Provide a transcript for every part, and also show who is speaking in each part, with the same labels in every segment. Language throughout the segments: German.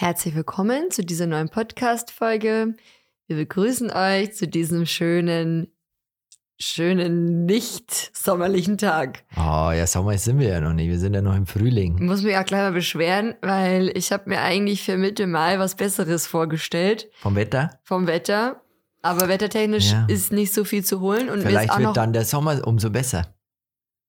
Speaker 1: Herzlich willkommen zu dieser neuen Podcast-Folge. Wir begrüßen euch zu diesem schönen, schönen, nicht sommerlichen Tag.
Speaker 2: Oh, ja, Sommer sind wir ja noch nicht. Wir sind ja noch im
Speaker 1: Ich
Speaker 2: Frühling.
Speaker 1: muss mich auch gleich mal beschweren, weil ich habe mir eigentlich für Mitte Mai was Besseres vorgestellt
Speaker 2: Vom Wetter?
Speaker 1: vom Wetter. Aber wettertechnisch
Speaker 2: Ja.
Speaker 1: ist nicht so viel zu holen. Und
Speaker 2: Vielleicht wird dann der Sommer umso besser.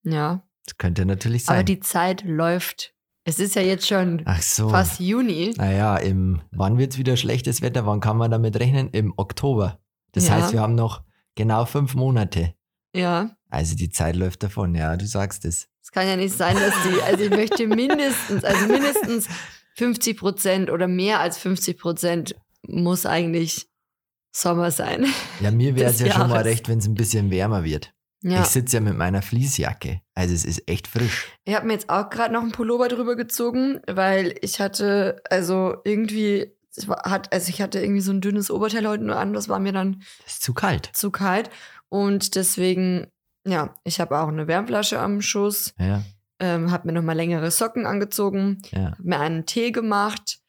Speaker 1: Ja,
Speaker 2: Das könnte natürlich
Speaker 1: aber
Speaker 2: sein.
Speaker 1: die Zeit läuft. Es ist ja jetzt schon
Speaker 2: Ach so.
Speaker 1: fast Juni.
Speaker 2: Naja, im, wann wird es wieder schlechtes Wetter? Wann kann man damit rechnen? Im Oktober. Das
Speaker 1: Ja.
Speaker 2: heißt, wir haben noch genau fünf Monate.
Speaker 1: Ja.
Speaker 2: Also die Zeit läuft davon, ja, du sagst es.
Speaker 1: Es kann ja nicht sein, dass die, also ich möchte mindestens, also mindestens 50 Prozent oder mehr als 50 Prozent muss eigentlich Sommer sein.
Speaker 2: Ja, mir wäre es ja schon mal
Speaker 1: Jahres.
Speaker 2: recht, wenn es ein bisschen wärmer wird.
Speaker 1: Ja.
Speaker 2: Ich sitze ja mit meiner Fließjacke. Also es ist echt frisch.
Speaker 1: Ich habe mir jetzt auch gerade noch einen Pullover drüber gezogen, weil ich hatte, also irgendwie, hat, also ich hatte irgendwie so ein dünnes Oberteil heute nur an, das war mir dann
Speaker 2: zu kalt.
Speaker 1: zu kalt. Und deswegen, ja, ich habe auch eine Wärmflasche am Schuss,
Speaker 2: Ja,
Speaker 1: ähm, habe mir nochmal längere Socken angezogen,
Speaker 2: ja.
Speaker 1: habe mir einen Tee gemacht,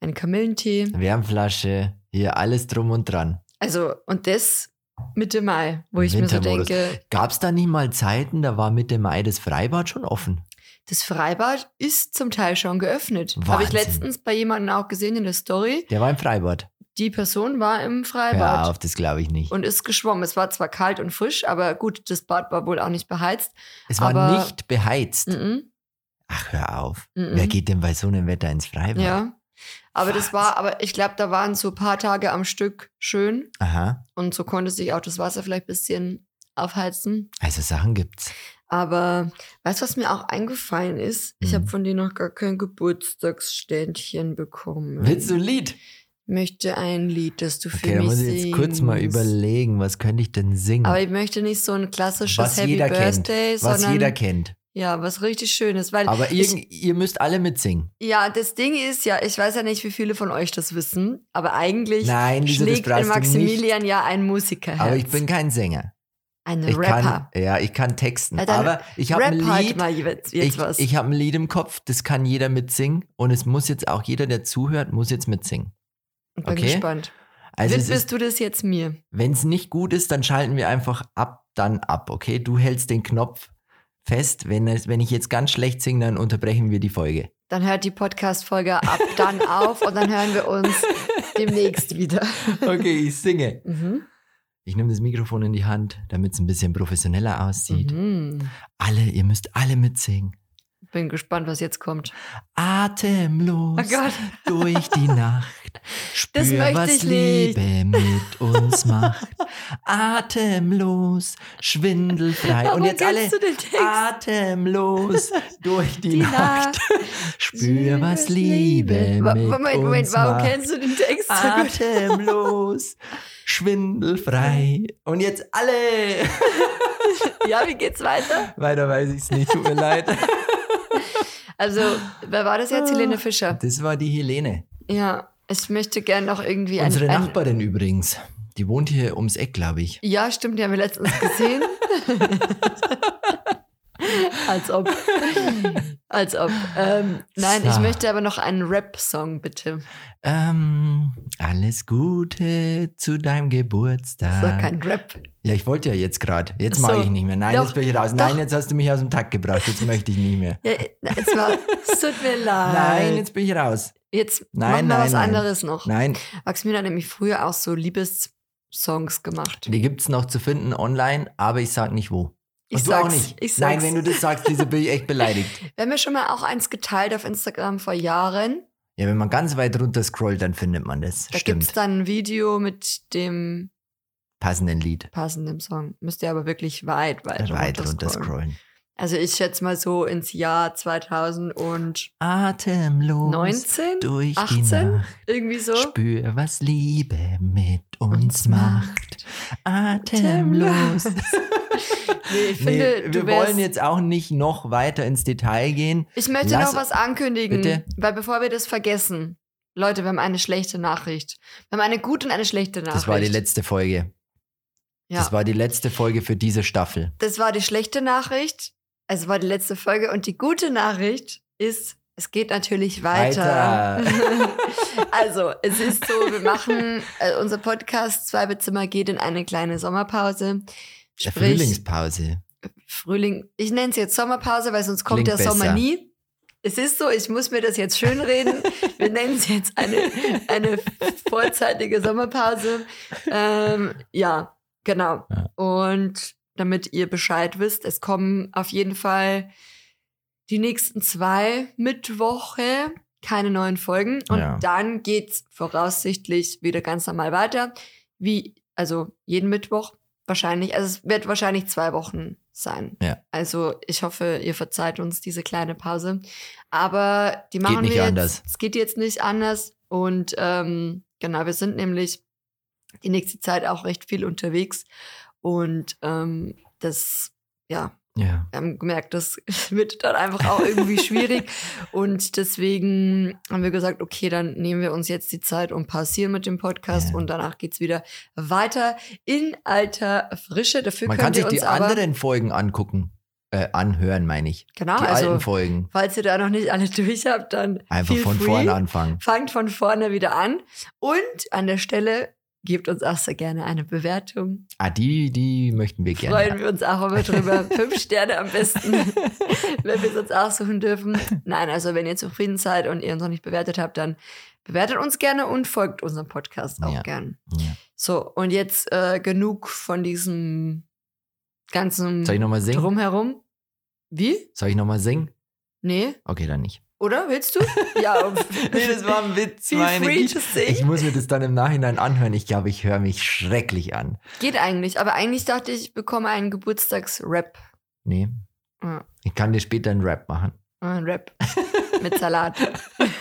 Speaker 1: einen Kamillentee.
Speaker 2: Wärmflasche, hier alles drum und dran.
Speaker 1: Also, und das Mitte Mai, wo ich mir so denke,
Speaker 2: Gab es da nicht mal Zeiten, da war Mitte Mai das Freibad schon offen?
Speaker 1: das Freibad ist zum Teil schon geöffnet. Habe ich letztens bei jemandem auch gesehen in der Story.
Speaker 2: Der war im Freibad.
Speaker 1: Die Person war im
Speaker 2: Hör
Speaker 1: Freibad
Speaker 2: auf, das glaube ich nicht.
Speaker 1: und ist geschwommen. Es war zwar kalt und frisch, aber gut, das Bad war wohl auch nicht beheizt.
Speaker 2: es war nicht beheizt.
Speaker 1: Mhm.
Speaker 2: Ach, hör auf.
Speaker 1: Mhm.
Speaker 2: Wer geht denn bei so einem Wetter ins Freibad?
Speaker 1: Ja. Aber das war, aber ich glaube, da waren so ein paar Tage am Stück schön
Speaker 2: Aha,
Speaker 1: und so konnte sich auch das Wasser vielleicht ein bisschen aufheizen.
Speaker 2: also Sachen gibt's.
Speaker 1: Aber weißt du, was mir auch eingefallen ist? Ich
Speaker 2: Mhm.
Speaker 1: habe von dir noch gar kein Geburtstagsständchen bekommen.
Speaker 2: Willst du ein Lied?
Speaker 1: möchte ein Lied, das du für
Speaker 2: Okay, da
Speaker 1: mich
Speaker 2: muss ich jetzt kurz mal
Speaker 1: singst.
Speaker 2: überlegen, was könnte ich denn singen?
Speaker 1: Aber ich möchte nicht so ein klassisches
Speaker 2: was
Speaker 1: Happy
Speaker 2: jeder kennt.
Speaker 1: Birthday,
Speaker 2: Was
Speaker 1: sondern
Speaker 2: jeder kennt.
Speaker 1: Ja, was richtig Schönes. Weil
Speaker 2: Aber
Speaker 1: ich,
Speaker 2: ihr, müsst alle mitsingen.
Speaker 1: ja, das Ding ist ja, ich weiß ja nicht, wie viele von euch das wissen, aber eigentlich
Speaker 2: Nein, Lisa,
Speaker 1: schlägt in Maximilian ja ein Musiker.
Speaker 2: Aber ich bin kein Sänger.
Speaker 1: ein
Speaker 2: Ich
Speaker 1: Rapper.
Speaker 2: kann, ja, ich kann texten.
Speaker 1: Ja,
Speaker 2: aber ich habe ein
Speaker 1: halt
Speaker 2: Lied.
Speaker 1: mal jetzt, jetzt
Speaker 2: ich ich habe ein Lied im Kopf, das kann jeder mitsingen. Und es muss jetzt auch jeder, der zuhört, muss jetzt mitsingen.
Speaker 1: Ich bin
Speaker 2: okay.
Speaker 1: gespannt.
Speaker 2: Also es
Speaker 1: Widmest du das jetzt mir?
Speaker 2: wenn es nicht gut ist, dann schalten wir einfach ab, dann ab, okay? Du hältst den Knopf fest. Wenn, es, wenn ich jetzt ganz schlecht singe, dann unterbrechen wir die Folge.
Speaker 1: Dann hört die Podcast-Folge ab dann auf und dann hören wir uns demnächst wieder.
Speaker 2: Okay, ich singe.
Speaker 1: Mhm.
Speaker 2: Ich nehme das Mikrofon in die Hand, damit es ein bisschen professioneller aussieht.
Speaker 1: Mhm.
Speaker 2: Alle, ihr müsst alle mitsingen.
Speaker 1: Bin gespannt, was jetzt kommt.
Speaker 2: Atemlos
Speaker 1: Oh
Speaker 2: durch die Nacht.
Speaker 1: Das
Speaker 2: Spür,
Speaker 1: möchte
Speaker 2: was
Speaker 1: ich nicht.
Speaker 2: Liebe mit uns macht. Atemlos, schwindelfrei.
Speaker 1: Aber
Speaker 2: Und jetzt alle
Speaker 1: du den Text?
Speaker 2: atemlos durch die,
Speaker 1: Die
Speaker 2: Nacht. Spür, was Liebe
Speaker 1: Wa-
Speaker 2: mit
Speaker 1: Moment, Moment,
Speaker 2: uns
Speaker 1: warum
Speaker 2: macht.
Speaker 1: kennst du den Text?
Speaker 2: Atemlos, schwindelfrei. Und jetzt alle.
Speaker 1: Ja, wie geht's weiter?
Speaker 2: Weiter weiß ich es nicht, tut mir leid.
Speaker 1: Also, wer war das jetzt? Helene Fischer.
Speaker 2: Das war die Helene.
Speaker 1: Ja, ich möchte gern noch irgendwie ein,
Speaker 2: Unsere
Speaker 1: ein
Speaker 2: Nachbarin übrigens. Die wohnt hier ums Eck, glaube ich.
Speaker 1: Ja, stimmt, die haben wir letztens gesehen. Als ob. Als ob. Ähm, nein, ich
Speaker 2: So.
Speaker 1: möchte aber noch einen Rap-Song, bitte.
Speaker 2: Ähm, alles Gute zu deinem
Speaker 1: Das
Speaker 2: Geburtstag.
Speaker 1: war kein Rap.
Speaker 2: ja, ich wollte ja jetzt gerade. Jetzt
Speaker 1: so.
Speaker 2: mag ich nicht mehr. Nein,
Speaker 1: Doch,
Speaker 2: jetzt bin ich raus.
Speaker 1: doch.
Speaker 2: Nein, jetzt hast du mich aus dem Takt gebracht. Jetzt möchte ich nicht mehr.
Speaker 1: Ja, es, war, es tut mir leid.
Speaker 2: Nein, jetzt bin ich raus.
Speaker 1: Jetzt
Speaker 2: Nein,
Speaker 1: machen wir
Speaker 2: nein,
Speaker 1: was
Speaker 2: nein.
Speaker 1: anderes noch.
Speaker 2: Nein,
Speaker 1: Maximilian hat nämlich früher auch so Liebessongs gemacht.
Speaker 2: die gibt's noch zu finden online, aber ich sag nicht wo.
Speaker 1: Ich
Speaker 2: Und du auch
Speaker 1: sag's,
Speaker 2: nicht.
Speaker 1: Ich
Speaker 2: Nein,
Speaker 1: sag's.
Speaker 2: wenn du das sagst, Lisa, bin ich echt beleidigt.
Speaker 1: Wir haben ja schon mal auch eins geteilt auf Instagram vor Jahren.
Speaker 2: Ja, wenn man ganz weit runter scrollt, dann findet man das.
Speaker 1: Da
Speaker 2: Stimmt.
Speaker 1: gibt's dann ein Video mit dem
Speaker 2: Passenden Lied.
Speaker 1: passenden Song. Müsst ihr aber wirklich weit, weit,
Speaker 2: Weit runter
Speaker 1: runterscrollen.
Speaker 2: scrollen.
Speaker 1: Also ich schätze mal so ins Jahr 2019,
Speaker 2: Atemlos durch
Speaker 1: 18?
Speaker 2: die Nacht.
Speaker 1: irgendwie so.
Speaker 2: Spür, was Liebe mit Uns macht. Atemlos.
Speaker 1: Nee, ich finde,
Speaker 2: nee, wir wollen jetzt auch nicht noch weiter ins Detail gehen.
Speaker 1: Ich möchte
Speaker 2: Lass-
Speaker 1: noch was ankündigen,
Speaker 2: Bitte?
Speaker 1: weil bevor wir das vergessen, Leute, wir haben eine schlechte Nachricht. Wir haben eine gute und eine schlechte Nachricht.
Speaker 2: Das war die letzte Folge.
Speaker 1: ja.
Speaker 2: Das war die letzte Folge für diese Staffel.
Speaker 1: das war die schlechte Nachricht. Es war die letzte Folge und die gute Nachricht ist, es geht natürlich weiter. also, es ist so, wir machen, äh, unser Podcast Zwei Bezimmer geht in eine kleine Sommerpause. Sprich,
Speaker 2: Frühlingspause.
Speaker 1: Frühling, ich nenne es jetzt Sommerpause, weil sonst kommt
Speaker 2: Klingt
Speaker 1: der Sommer
Speaker 2: besser.
Speaker 1: nie. Es ist so, ich muss mir das jetzt schönreden. Wir nennen es jetzt eine, eine vorzeitige Sommerpause. Ähm, ja, genau.
Speaker 2: Ja.
Speaker 1: Und damit ihr Bescheid wisst, es kommen auf jeden Fall die nächsten zwei Mittwoche keine neuen Folgen. Und
Speaker 2: Ja.
Speaker 1: dann geht's voraussichtlich wieder ganz normal weiter. Wie, also jeden Mittwoch wahrscheinlich. Also es wird wahrscheinlich zwei Wochen sein.
Speaker 2: Ja.
Speaker 1: Also ich hoffe, ihr verzeiht uns diese kleine Pause. Aber die machen
Speaker 2: nicht
Speaker 1: wir
Speaker 2: anders.
Speaker 1: jetzt. Es geht jetzt nicht anders. Und ähm, genau, wir sind nämlich die nächste Zeit auch recht viel unterwegs. Und ähm, das, ja,
Speaker 2: Ja.
Speaker 1: wir haben gemerkt, das wird dann einfach auch irgendwie schwierig. Und deswegen haben wir gesagt, okay, dann nehmen wir uns jetzt die Zeit und passieren mit dem Podcast
Speaker 2: Ja.
Speaker 1: und danach geht's wieder weiter in alter Frische. Dafür
Speaker 2: Man kann sich die anderen Folgen angucken. Äh, anhören, meine ich.
Speaker 1: genau,
Speaker 2: die
Speaker 1: also
Speaker 2: alten Folgen.
Speaker 1: falls ihr da noch nicht alle durch habt, dann
Speaker 2: Einfach von
Speaker 1: free.
Speaker 2: vorne anfangen.
Speaker 1: fangt von vorne wieder an. Und an der Stelle gebt uns auch sehr gerne eine Bewertung.
Speaker 2: Ah, die, die möchten wir gerne.
Speaker 1: Freuen wir uns auch immer drüber. Fünf Sterne am besten, wenn wir es uns aussuchen dürfen. Nein, also wenn ihr zufrieden seid und ihr uns noch nicht bewertet habt, dann bewertet uns gerne und folgt unserem Podcast auch
Speaker 2: Ja.
Speaker 1: gern.
Speaker 2: Ja.
Speaker 1: So, und jetzt äh, genug von diesem ganzen
Speaker 2: Soll ich nochmal singen?
Speaker 1: Drumherum. Wie?
Speaker 2: Soll ich nochmal singen?
Speaker 1: Nee,
Speaker 2: Okay, dann nicht.
Speaker 1: Oder? Willst du? Ja.
Speaker 2: ein Witz,
Speaker 1: Feel free to
Speaker 2: Ich
Speaker 1: sing.
Speaker 2: muss mir das dann im Nachhinein anhören. Ich glaube, ich höre mich schrecklich an.
Speaker 1: Geht eigentlich, aber eigentlich dachte ich, ich bekomme einen Geburtstagsrap.
Speaker 2: Nee.
Speaker 1: Ja.
Speaker 2: Ich kann dir später einen Rap machen.
Speaker 1: Ein Rap mit Salat.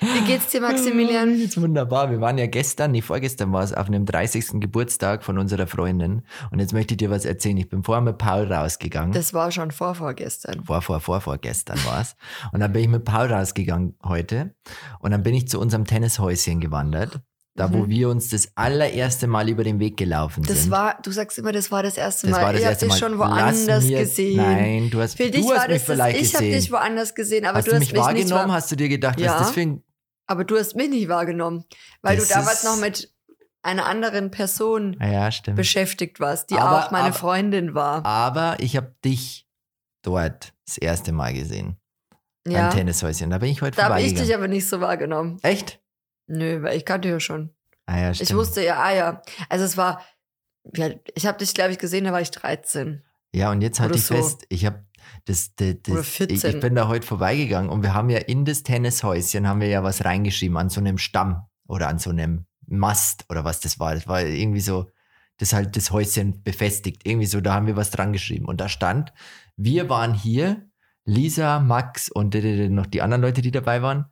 Speaker 1: Wie geht's dir, Maximilian?
Speaker 2: Jetzt wunderbar. Wir waren ja gestern, nee, vorgestern war es, auf einem 30. Geburtstag von unserer Freundin. Und jetzt möchte ich dir was erzählen. Ich bin vorher mit Paul rausgegangen.
Speaker 1: Das war schon vor vorgestern.
Speaker 2: vor, vor, vor, vorgestern war es. Und dann bin ich mit Paul rausgegangen heute. Und dann bin ich zu unserem Tennishäuschen gewandert. Da, wo
Speaker 1: Mhm.
Speaker 2: wir uns das allererste Mal über den Weg gelaufen
Speaker 1: Das
Speaker 2: sind.
Speaker 1: war, du sagst immer, das war das erste
Speaker 2: das
Speaker 1: Mal.
Speaker 2: war das
Speaker 1: ich
Speaker 2: erste
Speaker 1: hab
Speaker 2: Mal.
Speaker 1: dich schon woanders
Speaker 2: mir,
Speaker 1: gesehen.
Speaker 2: Nein, du hast,
Speaker 1: Für dich
Speaker 2: du hast
Speaker 1: war
Speaker 2: mich
Speaker 1: das, das
Speaker 2: vielleicht
Speaker 1: ich habe
Speaker 2: gesehen.
Speaker 1: dich woanders gesehen, aber
Speaker 2: hast
Speaker 1: du
Speaker 2: du
Speaker 1: hast
Speaker 2: mich
Speaker 1: mich nicht
Speaker 2: wahrgenommen?
Speaker 1: wahr,
Speaker 2: Hast du dir gedacht,
Speaker 1: Ja.
Speaker 2: was das für ein...
Speaker 1: aber du hast mich nicht wahrgenommen, weil
Speaker 2: Das
Speaker 1: du damals noch mit einer anderen Person
Speaker 2: Ah Ja,
Speaker 1: beschäftigt warst, die
Speaker 2: Aber-
Speaker 1: auch meine
Speaker 2: aber-
Speaker 1: Freundin war.
Speaker 2: Aber ich habe dich dort das erste Mal gesehen.
Speaker 1: ja,
Speaker 2: Beim Tennishäuschen. Da bin ich heute
Speaker 1: da habe ich dich aber nicht so wahrgenommen.
Speaker 2: Echt?
Speaker 1: Nö, weil ich kannte ja schon.
Speaker 2: Ah ja, stimmt.
Speaker 1: Ich wusste ja, ah ja. Also es war, ja, ich habe dich, glaube ich, gesehen, da war ich 13.
Speaker 2: Ja, und jetzt halte ich
Speaker 1: so.
Speaker 2: fest, ich habe das, das, das ich,
Speaker 1: 14.
Speaker 2: ich bin da heute vorbeigegangen und wir haben ja in das Tennishäuschen haben wir ja was reingeschrieben an so einem Stamm oder an so einem Mast oder was das war. Das war irgendwie so, das halt das Häuschen befestigt. Irgendwie so, da haben wir was dran geschrieben. Und da stand, wir waren hier, Lisa, Max und noch die anderen Leute, die dabei waren.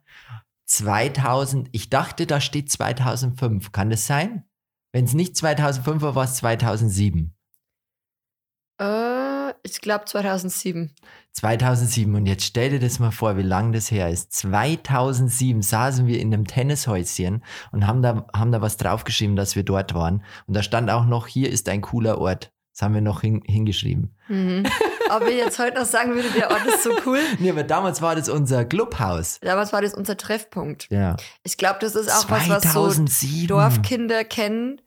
Speaker 2: 2000, ich dachte, da steht 2005. Kann das sein? Wenn es nicht 2005 war, war es 2007.
Speaker 1: Äh, ich glaube 2007.
Speaker 2: 2007 und jetzt stell dir das mal vor, wie lang das her ist. 2007 saßen wir in einem Tennishäuschen und haben da, haben da was draufgeschrieben, dass wir dort waren. Und da stand auch noch, hier ist ein cooler Ort. Das haben wir noch hin, hingeschrieben.
Speaker 1: Mhm. Ob ich jetzt heute noch sagen würde, der Ort ist so cool.
Speaker 2: Nee, aber damals war das unser Clubhaus.
Speaker 1: Damals war das unser Treffpunkt.
Speaker 2: Ja.
Speaker 1: Ich glaube, das ist auch was, was so
Speaker 2: 2007.
Speaker 1: Dorfkinder kennen.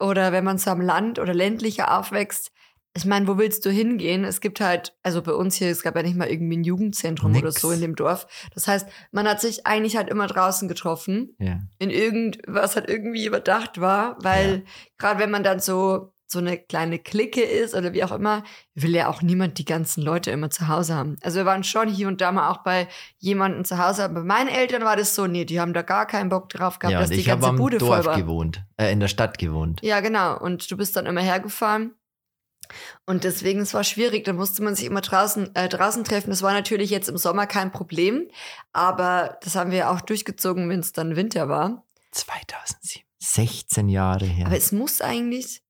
Speaker 1: Oder wenn man so am Land oder ländlicher aufwächst. Ich meine, wo willst du hingehen? Es gibt halt, also bei uns hier, es gab ja nicht mal irgendwie ein Jugendzentrum
Speaker 2: Nix.
Speaker 1: oder so in dem Dorf. Das heißt, man hat sich eigentlich halt immer draußen getroffen.
Speaker 2: Ja.
Speaker 1: in irgendwas halt irgendwie überdacht war, weil gerade wenn man dann so so eine kleine Clique ist oder wie auch immer, will ja auch niemand die ganzen Leute immer zu Hause haben. Also wir waren schon hier und da mal auch bei jemandem zu Hause, aber bei meinen Eltern war das so, nee, die haben da gar keinen Bock drauf gehabt,
Speaker 2: ja,
Speaker 1: dass die
Speaker 2: ich
Speaker 1: ganze Bude voll
Speaker 2: Dorf
Speaker 1: war.
Speaker 2: gewohnt, äh, in der Stadt gewohnt.
Speaker 1: Ja, genau. Und du bist dann immer hergefahren. Und deswegen, es war schwierig. Da musste man sich immer draußen, äh, draußen treffen. Das war natürlich jetzt im Sommer kein Problem. Aber das haben wir auch durchgezogen, wenn es dann Winter war.
Speaker 2: 2007. 16 Jahre her.
Speaker 1: Aber es muss eigentlich,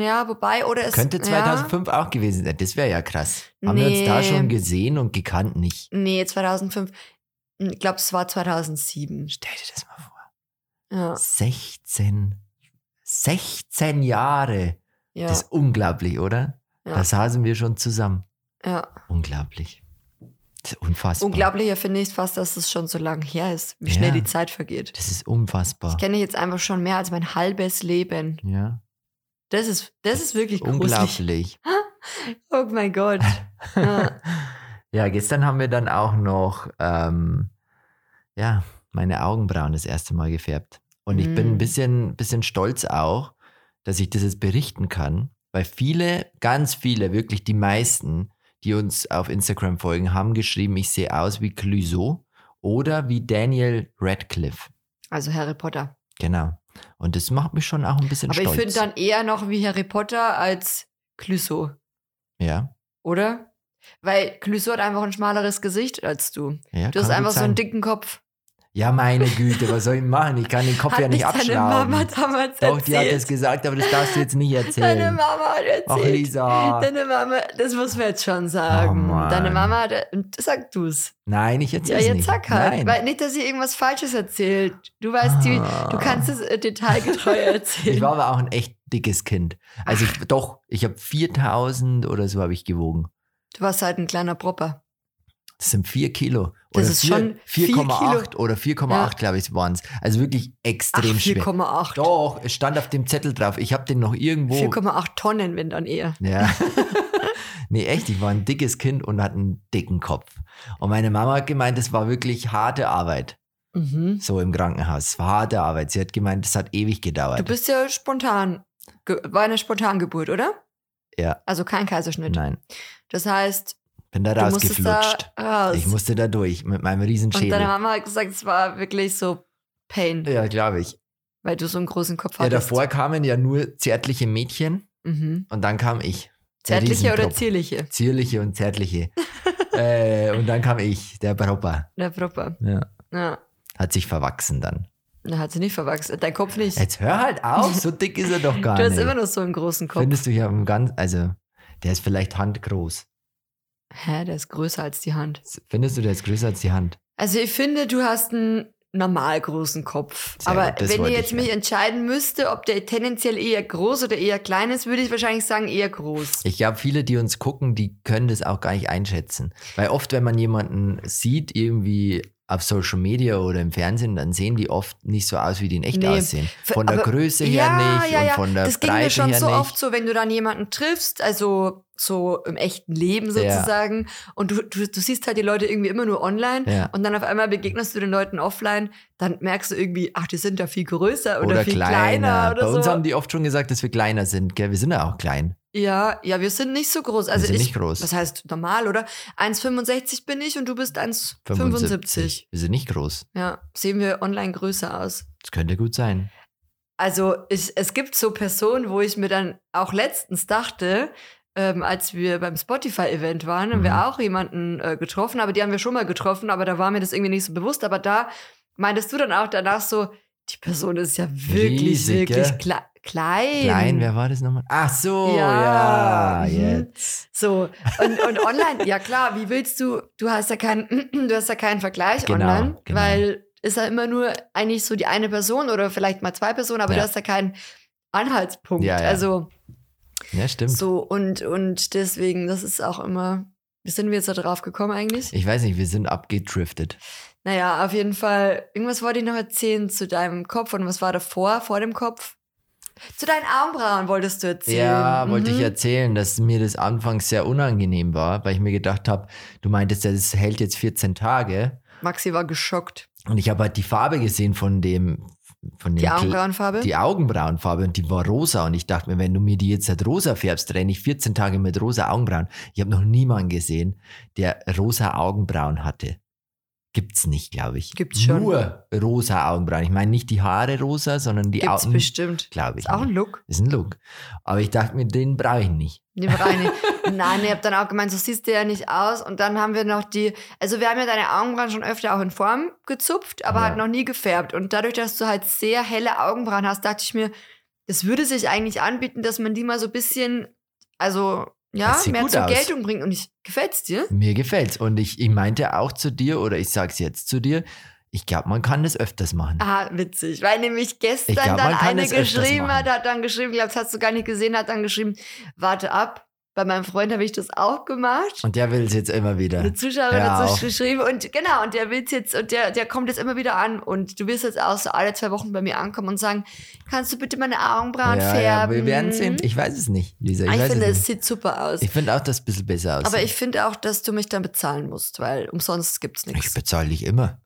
Speaker 1: ja, wobei, oder es
Speaker 2: Könnte 2005 auch gewesen sein. Das wäre ja krass. Haben wir uns da
Speaker 1: Nee.
Speaker 2: schon gesehen und gekannt? Nicht.
Speaker 1: Ja, nee, 2005. Ich glaube, es war 2007.
Speaker 2: Stell dir das mal vor.
Speaker 1: Ja,
Speaker 2: 16. 16 Jahre.
Speaker 1: ja,
Speaker 2: Das ist unglaublich, oder?
Speaker 1: Ja.
Speaker 2: Da saßen wir schon zusammen.
Speaker 1: ja.
Speaker 2: Unglaublich. Das ist unfassbar.
Speaker 1: Unglaublicher finde ich fast, dass es schon so lange her ist, wie schnell
Speaker 2: Ja.
Speaker 1: die Zeit vergeht.
Speaker 2: Das ist unfassbar.
Speaker 1: Ich kenne jetzt einfach schon mehr als mein halbes Leben.
Speaker 2: ja.
Speaker 1: Das ist, das ist wirklich gruselig.
Speaker 2: Unglaublich.
Speaker 1: Oh mein Gott. Ja.
Speaker 2: Ja, gestern haben wir dann auch noch, ähm, ja, meine Augenbrauen das erste Mal gefärbt. Und ich bin ein
Speaker 1: Mm.
Speaker 2: bisschen, bisschen stolz auch, dass ich das jetzt berichten kann, weil viele, ganz viele, wirklich die meisten, die uns auf Instagram folgen, haben geschrieben, ich sehe aus wie Clouseau oder wie Daniel Radcliffe.
Speaker 1: Also Harry Potter.
Speaker 2: Genau. Und das macht mich schon auch ein bisschen
Speaker 1: Aber ich
Speaker 2: stolz.
Speaker 1: finde dann eher noch wie Harry Potter als Clouseau,
Speaker 2: ja,
Speaker 1: oder? Weil Clouseau hat einfach ein schmaleres Gesicht als du.
Speaker 2: ja,
Speaker 1: Du hast einfach
Speaker 2: gut
Speaker 1: so einen
Speaker 2: sein.
Speaker 1: dicken Kopf.
Speaker 2: Ja, meine Güte, was soll ich machen? Ich kann den Kopf
Speaker 1: hat
Speaker 2: ja nicht
Speaker 1: deine
Speaker 2: abschrauben.
Speaker 1: Mama damals
Speaker 2: Doch, die hat
Speaker 1: erzählt.
Speaker 2: das gesagt, aber das darfst du jetzt nicht
Speaker 1: Deine
Speaker 2: erzählen.
Speaker 1: Mama hat erzählt.
Speaker 2: Ach, Lisa.
Speaker 1: Deine Mama, das muss man jetzt schon sagen.
Speaker 2: Oh.
Speaker 1: Deine Mama hat, sag du's.
Speaker 2: Nein, ich
Speaker 1: Ja,
Speaker 2: erzähl's
Speaker 1: jetzt
Speaker 2: nicht.
Speaker 1: sag halt.
Speaker 2: Nein.
Speaker 1: Weil nicht, dass sie irgendwas Falsches erzählt. Du weißt, die,
Speaker 2: Ah.
Speaker 1: du kannst es äh, detailgetreu erzählen.
Speaker 2: Ich war aber auch ein echt dickes Kind. Also ich, doch, ich habe 4000 oder so habe ich gewogen.
Speaker 1: du warst halt ein kleiner Propper.
Speaker 2: Das sind 4 Kilo.
Speaker 1: Das
Speaker 2: Oder
Speaker 1: ist
Speaker 2: vier-
Speaker 1: schon vier
Speaker 2: 4,8 oder 4,8
Speaker 1: Ja.
Speaker 2: glaube ich waren es. Also wirklich
Speaker 1: Ach,
Speaker 2: extrem schwer.
Speaker 1: 4,8.
Speaker 2: Doch, es stand auf dem Zettel drauf. Ich habe den noch irgendwo.
Speaker 1: 4,8 Tonnen, wenn dann eher.
Speaker 2: Ja. nee, echt, ich war ein dickes Kind und hatte einen dicken Kopf. Und meine Mama hat gemeint, das war wirklich harte Arbeit.
Speaker 1: Mhm.
Speaker 2: So im Krankenhaus. Es war harte Arbeit. Sie hat gemeint, das hat ewig gedauert.
Speaker 1: Du bist ja spontan. War eine Spontangeburt, oder?
Speaker 2: Ja.
Speaker 1: Also kein Kaiserschnitt.
Speaker 2: Nein,
Speaker 1: Das heißt,
Speaker 2: bin da
Speaker 1: du musstest da
Speaker 2: rausgeflutscht.
Speaker 1: raus.
Speaker 2: Ich musste da durch mit meinem riesen
Speaker 1: Und deine. Mama hat gesagt, es war wirklich so Pain,
Speaker 2: Ja, glaube ich.
Speaker 1: weil du so einen großen Kopf
Speaker 2: Ja,
Speaker 1: hattest.
Speaker 2: davor kamen ja nur zärtliche Mädchen
Speaker 1: Mhm.
Speaker 2: und dann kam ich.
Speaker 1: Zärtliche oder zierliche?
Speaker 2: Zierliche und zärtliche. äh, und dann kam ich, der Propper.
Speaker 1: Der Propper.
Speaker 2: Ja.
Speaker 1: Ja.
Speaker 2: Hat sich verwachsen dann.
Speaker 1: Da hat sie nicht verwachsen. Dein Kopf nicht.
Speaker 2: Jetzt hör halt auf, so dick ist er doch gar
Speaker 1: du hast
Speaker 2: nicht.
Speaker 1: immer noch so einen großen Kopf.
Speaker 2: Findest du hier am ganz, also der ist vielleicht handgroß.
Speaker 1: Hä, der ist größer als die Hand.
Speaker 2: Findest du, der ist größer als die Hand?
Speaker 1: Also ich finde, du hast einen normal großen Kopf.
Speaker 2: Sehr
Speaker 1: Aber
Speaker 2: gut, das
Speaker 1: wenn ich jetzt mich entscheiden müsste, ob der tendenziell eher groß oder eher klein ist, würde ich wahrscheinlich sagen eher groß.
Speaker 2: Ich glaube, viele, die uns gucken, die können das auch gar nicht einschätzen. Weil oft, wenn man jemanden sieht, irgendwie auf Social Media oder im Fernsehen, dann sehen die oft nicht so aus, wie die in echt
Speaker 1: Nee.
Speaker 2: aussehen. Von der
Speaker 1: Aber-
Speaker 2: Größe her nicht und von der
Speaker 1: das ging
Speaker 2: Breite
Speaker 1: mir schon
Speaker 2: her
Speaker 1: so
Speaker 2: nicht.
Speaker 1: oft so, wenn du dann jemanden triffst, also so im echten Leben
Speaker 2: Ja.
Speaker 1: sozusagen, und du, du, du siehst halt die Leute irgendwie immer nur online
Speaker 2: Ja.
Speaker 1: und dann auf einmal begegnest du den Leuten offline, dann merkst du irgendwie, ach, die sind da viel größer oder,
Speaker 2: Oder
Speaker 1: viel
Speaker 2: kleiner.
Speaker 1: kleiner, oder
Speaker 2: Bei uns
Speaker 1: so.
Speaker 2: haben die oft schon gesagt, dass wir kleiner sind. Gell? Wir sind ja auch klein.
Speaker 1: ja, ja, wir sind nicht so groß. Also
Speaker 2: sind
Speaker 1: ich,
Speaker 2: nicht groß.
Speaker 1: Das heißt normal, oder? 1,65 bin ich und du bist 1,75.
Speaker 2: Wir sind nicht groß.
Speaker 1: Ja, sehen wir online größer aus.
Speaker 2: Das könnte gut sein.
Speaker 1: Also ich, es gibt so Personen, wo ich mir dann auch letztens dachte, ähm, als wir beim Spotify-Event waren, haben
Speaker 2: Mhm.
Speaker 1: wir auch jemanden äh, getroffen, aber die haben wir schon mal getroffen, aber da war mir das irgendwie nicht so bewusst. Aber da meintest du dann auch danach so, die Person ist ja wirklich,
Speaker 2: Riesig,
Speaker 1: wirklich kle klein.
Speaker 2: Klein, wer war das nochmal? Ach so,
Speaker 1: Ja,
Speaker 2: ja,
Speaker 1: mhm.
Speaker 2: jetzt.
Speaker 1: So, und, und online, ja klar, wie willst du, du hast ja keinen, du hast ja keinen Vergleich
Speaker 2: Genau,
Speaker 1: online,
Speaker 2: genau.
Speaker 1: weil ist ja immer nur eigentlich so die eine Person oder vielleicht mal zwei Personen, aber
Speaker 2: Ja.
Speaker 1: du hast ja keinen Anhaltspunkt.
Speaker 2: Ja, ja.
Speaker 1: Also
Speaker 2: Ja, stimmt.
Speaker 1: so und, und deswegen, das ist auch immer, wie sind wir jetzt da drauf gekommen eigentlich?
Speaker 2: Ich weiß nicht, wir sind abgedriftet.
Speaker 1: Naja, auf jeden Fall, irgendwas wollte ich noch erzählen zu deinem Kopf und was war davor, vor dem Kopf? Zu deinen Augenbrauen wolltest du erzählen.
Speaker 2: Ja, wollte ich
Speaker 1: Mhm.
Speaker 2: erzählen, dass mir das anfangs sehr unangenehm war, weil ich mir gedacht habe, du meintest, das hält jetzt 14 Tage.
Speaker 1: Maxi war geschockt.
Speaker 2: Und ich habe halt die Farbe gesehen von dem, von dem
Speaker 1: Die Augenbrauenfarbe?
Speaker 2: die Augenbrauenfarbe und die war rosa. Und ich dachte mir, wenn du mir die jetzt halt rosa färbst, renne ich 14 Tage mit rosa Augenbrauen. Ich habe noch niemanden gesehen, der rosa Augenbrauen hatte. Gibt's nicht, glaube ich.
Speaker 1: Gibt's schon.
Speaker 2: Nur rosa Augenbrauen. Ich meine nicht die Haare rosa, sondern die
Speaker 1: Gibt's
Speaker 2: Augen.
Speaker 1: bestimmt.
Speaker 2: Glaube ich.
Speaker 1: Ist auch ein
Speaker 2: nicht.
Speaker 1: Look.
Speaker 2: ist ein Look. Aber ich dachte mir, den brauche ich nicht.
Speaker 1: Die Reine. Nein, ich habe dann auch gemeint, so siehst du ja nicht aus. Und dann haben wir noch die, also wir haben ja deine Augenbrauen schon öfter auch in Form gezupft, aber
Speaker 2: Ja.
Speaker 1: halt noch nie gefärbt. Und dadurch, dass du halt sehr helle Augenbrauen hast, dachte ich mir, es würde sich eigentlich anbieten, dass man die mal so ein bisschen, also ja, mehr zur
Speaker 2: aus.
Speaker 1: Geltung bringt. Und ich gefällt's dir?
Speaker 2: Mir gefällt's. Und ich, ich meinte auch zu dir, oder ich sag's jetzt zu dir, ich glaube, man kann das öfters machen.
Speaker 1: Ah, witzig. Weil nämlich gestern
Speaker 2: glaub,
Speaker 1: dann eine geschrieben hat, hat dann geschrieben, ich glaube, das hast du gar nicht gesehen, hat dann geschrieben, warte ab, bei meinem Freund habe ich das auch gemacht.
Speaker 2: Und der will es jetzt immer wieder.
Speaker 1: Eine Zuschauerin
Speaker 2: Hör
Speaker 1: hat so geschrieben und genau, und der will jetzt, und der, der kommt jetzt immer wieder an und du wirst jetzt auch so alle zwei Wochen bei mir ankommen und sagen, kannst du bitte meine Augenbrauen
Speaker 2: ja,
Speaker 1: färben?
Speaker 2: ja, wir werden sehen. Ich weiß es nicht, Lisa. Ich,
Speaker 1: Ah, ich
Speaker 2: weiß
Speaker 1: finde,
Speaker 2: es
Speaker 1: es sieht super aus.
Speaker 2: Ich finde auch, dass es ein bisschen besser aussieht.
Speaker 1: Aber ich finde auch, dass du mich dann bezahlen musst, weil umsonst gibt's
Speaker 2: ich
Speaker 1: nichts.
Speaker 2: bezahle dich immer.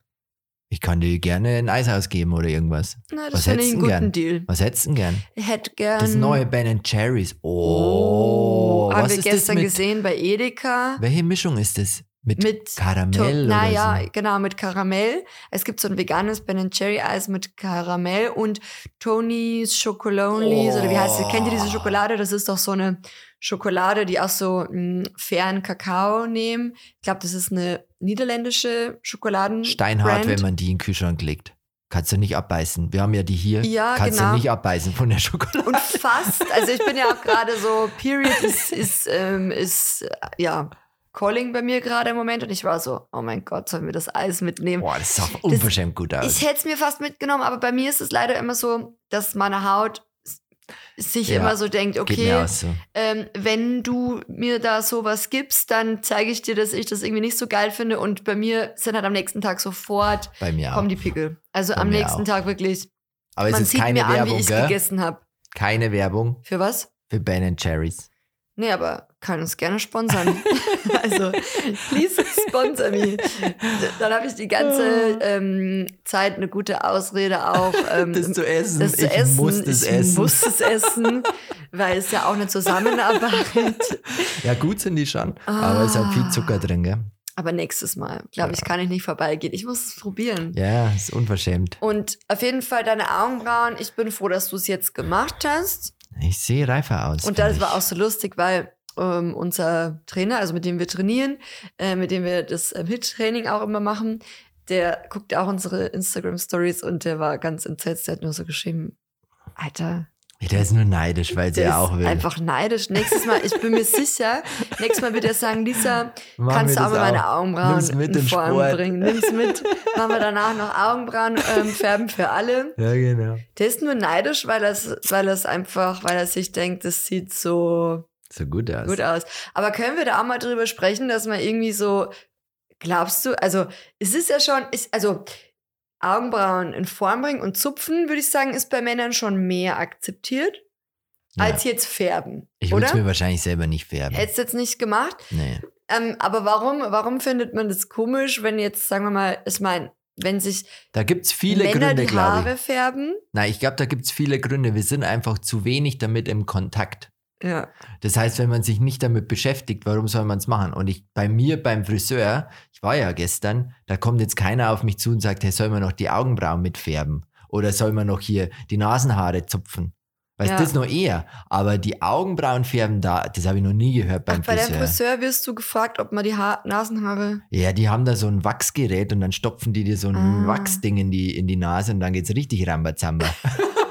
Speaker 2: Ich kann dir gerne ein Eis ausgeben oder irgendwas.
Speaker 1: Na,
Speaker 2: was
Speaker 1: das finde ich
Speaker 2: hättest
Speaker 1: einen
Speaker 2: du
Speaker 1: guten
Speaker 2: gern?
Speaker 1: Deal.
Speaker 2: Was hättest du denn gern?
Speaker 1: Ich hätte gern.
Speaker 2: Das neue Ben Jerry's. Oh,
Speaker 1: haben
Speaker 2: was
Speaker 1: wir gestern
Speaker 2: das
Speaker 1: gesehen bei Edeka.
Speaker 2: Welche Mischung ist das? Mit,
Speaker 1: Mit
Speaker 2: Karamell oder
Speaker 1: Naja,
Speaker 2: so?
Speaker 1: genau, mit Karamell. Es gibt so ein veganes Ben Cherry Eis mit Karamell und Tony's Chocolonely, oder wie heißt es? Kennt ihr diese
Speaker 2: Oh.
Speaker 1: Schokolade? Das ist doch so eine Schokolade, die aus so mh, fairen Kakao nehmen. Ich glaube, das ist eine niederländische Schokoladen.
Speaker 2: Steinhart,
Speaker 1: Brand.
Speaker 2: wenn man die in den Kühlschrank legt. Kannst du nicht abbeißen. Wir haben ja die hier.
Speaker 1: Ja,
Speaker 2: Kannst
Speaker 1: genau.
Speaker 2: du nicht abbeißen von der Schokolade.
Speaker 1: Und fast, also ich bin ja auch gerade so, Period ist, ist, ähm, ist ja, Calling bei mir gerade im Moment und ich war so, oh mein Gott, sollen wir das Eis mitnehmen?
Speaker 2: Boah, das sah unverschämt gut aus.
Speaker 1: Ich hätte es mir fast mitgenommen, aber bei mir ist es leider immer so, dass meine Haut sich
Speaker 2: Ja,
Speaker 1: immer so denkt, okay,
Speaker 2: so.
Speaker 1: ähm, wenn du mir da sowas gibst, dann zeige ich dir, dass ich das irgendwie nicht so geil finde und bei mir sind halt am nächsten Tag sofort
Speaker 2: Bei mir auch.
Speaker 1: kommen die Pickel. Also
Speaker 2: Bei
Speaker 1: am nächsten
Speaker 2: auch.
Speaker 1: Tag wirklich,
Speaker 2: Aber es
Speaker 1: man
Speaker 2: ist
Speaker 1: sieht
Speaker 2: keine
Speaker 1: mir an, wie
Speaker 2: Werbung,
Speaker 1: ich
Speaker 2: gell?
Speaker 1: gegessen habe.
Speaker 2: Keine Werbung
Speaker 1: Für was?
Speaker 2: für Ben Jerry's.
Speaker 1: Nee, aber kann uns gerne sponsern. also, please sponsor me. Dann habe ich die ganze ähm, Zeit eine gute Ausrede auch. Ähm,
Speaker 2: Das zu essen.
Speaker 1: das zu
Speaker 2: ich
Speaker 1: essen.
Speaker 2: muss das
Speaker 1: ich
Speaker 2: essen.
Speaker 1: muss es essen, weil es ja auch eine Zusammenarbeit.
Speaker 2: Ja, gut sind die schon. Aber es ist halt viel
Speaker 1: Ah.
Speaker 2: Zucker drin, gell?
Speaker 1: Aber nächstes Mal, glaube ich, kann ich nicht vorbeigehen. Ich muss es probieren.
Speaker 2: Ja, ist unverschämt.
Speaker 1: Und auf jeden Fall deine Augenbrauen. Ich bin froh, dass du es jetzt gemacht hast.
Speaker 2: Ich sehe reifer aus.
Speaker 1: Und das
Speaker 2: ich.
Speaker 1: war auch so lustig, weil ähm, unser Trainer, also mit dem wir trainieren, äh, mit dem wir das ähm, HIT-Training auch immer machen, der guckt auch unsere Instagram-Stories und der war ganz entsetzt. Der hat nur so geschrieben, Alter,
Speaker 2: Der ist nur neidisch, weil sie ja auch will.
Speaker 1: einfach neidisch. Nächstes Mal, ich bin mir sicher, nächstes Mal wird er sagen, Lisa,
Speaker 2: Machen
Speaker 1: kannst du auch mal meine. Augenbrauen
Speaker 2: Nimm's mit
Speaker 1: in Form
Speaker 2: Sport.
Speaker 1: bringen. Nimm's mit. Machen wir danach noch Augenbrauen ähm, färben für alle.
Speaker 2: Ja, genau.
Speaker 1: Der ist nur neidisch, weil er es weil er's einfach, weil er sich denkt, das sieht so
Speaker 2: So gut aus.
Speaker 1: gut aus. Aber können wir da auch mal drüber sprechen, dass man irgendwie so, glaubst du, also es ist ja schon, ist, also Augenbrauen in Form bringen und zupfen, würde ich sagen, ist bei Männern schon mehr akzeptiert
Speaker 2: Ja.
Speaker 1: als jetzt färben.
Speaker 2: Ich würde es mir wahrscheinlich selber nicht färben.
Speaker 1: Hättest du jetzt nicht gemacht.
Speaker 2: Nee.
Speaker 1: Ähm, aber warum, warum findet man das komisch, wenn jetzt, sagen wir mal, ich meine, wenn sich
Speaker 2: Da gibt es viele
Speaker 1: Männer
Speaker 2: Gründe,
Speaker 1: die Haare
Speaker 2: ich.
Speaker 1: färben?
Speaker 2: Nein, ich glaube, da gibt es viele Gründe. Wir sind einfach zu wenig damit im Kontakt.
Speaker 1: Ja.
Speaker 2: Das heißt, wenn man sich nicht damit beschäftigt, warum soll man es machen? Und ich bei mir beim Friseur, ich war ja gestern, da kommt jetzt keiner auf mich zu und sagt, hey, soll man noch die Augenbrauen mitfärben? Oder soll man noch hier die Nasenhaare zupfen? Weißt du,
Speaker 1: Ja.
Speaker 2: das noch eher. Aber die Augenbrauen färben da, das habe ich noch nie gehört beim
Speaker 1: Ach, bei
Speaker 2: Friseur.
Speaker 1: deinem Friseur wirst du gefragt, ob man die ha Nasenhaare.
Speaker 2: Ja, die haben da so ein Wachsgerät und dann stopfen die dir so ein
Speaker 1: Ah.
Speaker 2: Wachsding in die, in die Nase und dann geht's richtig Rambazamba.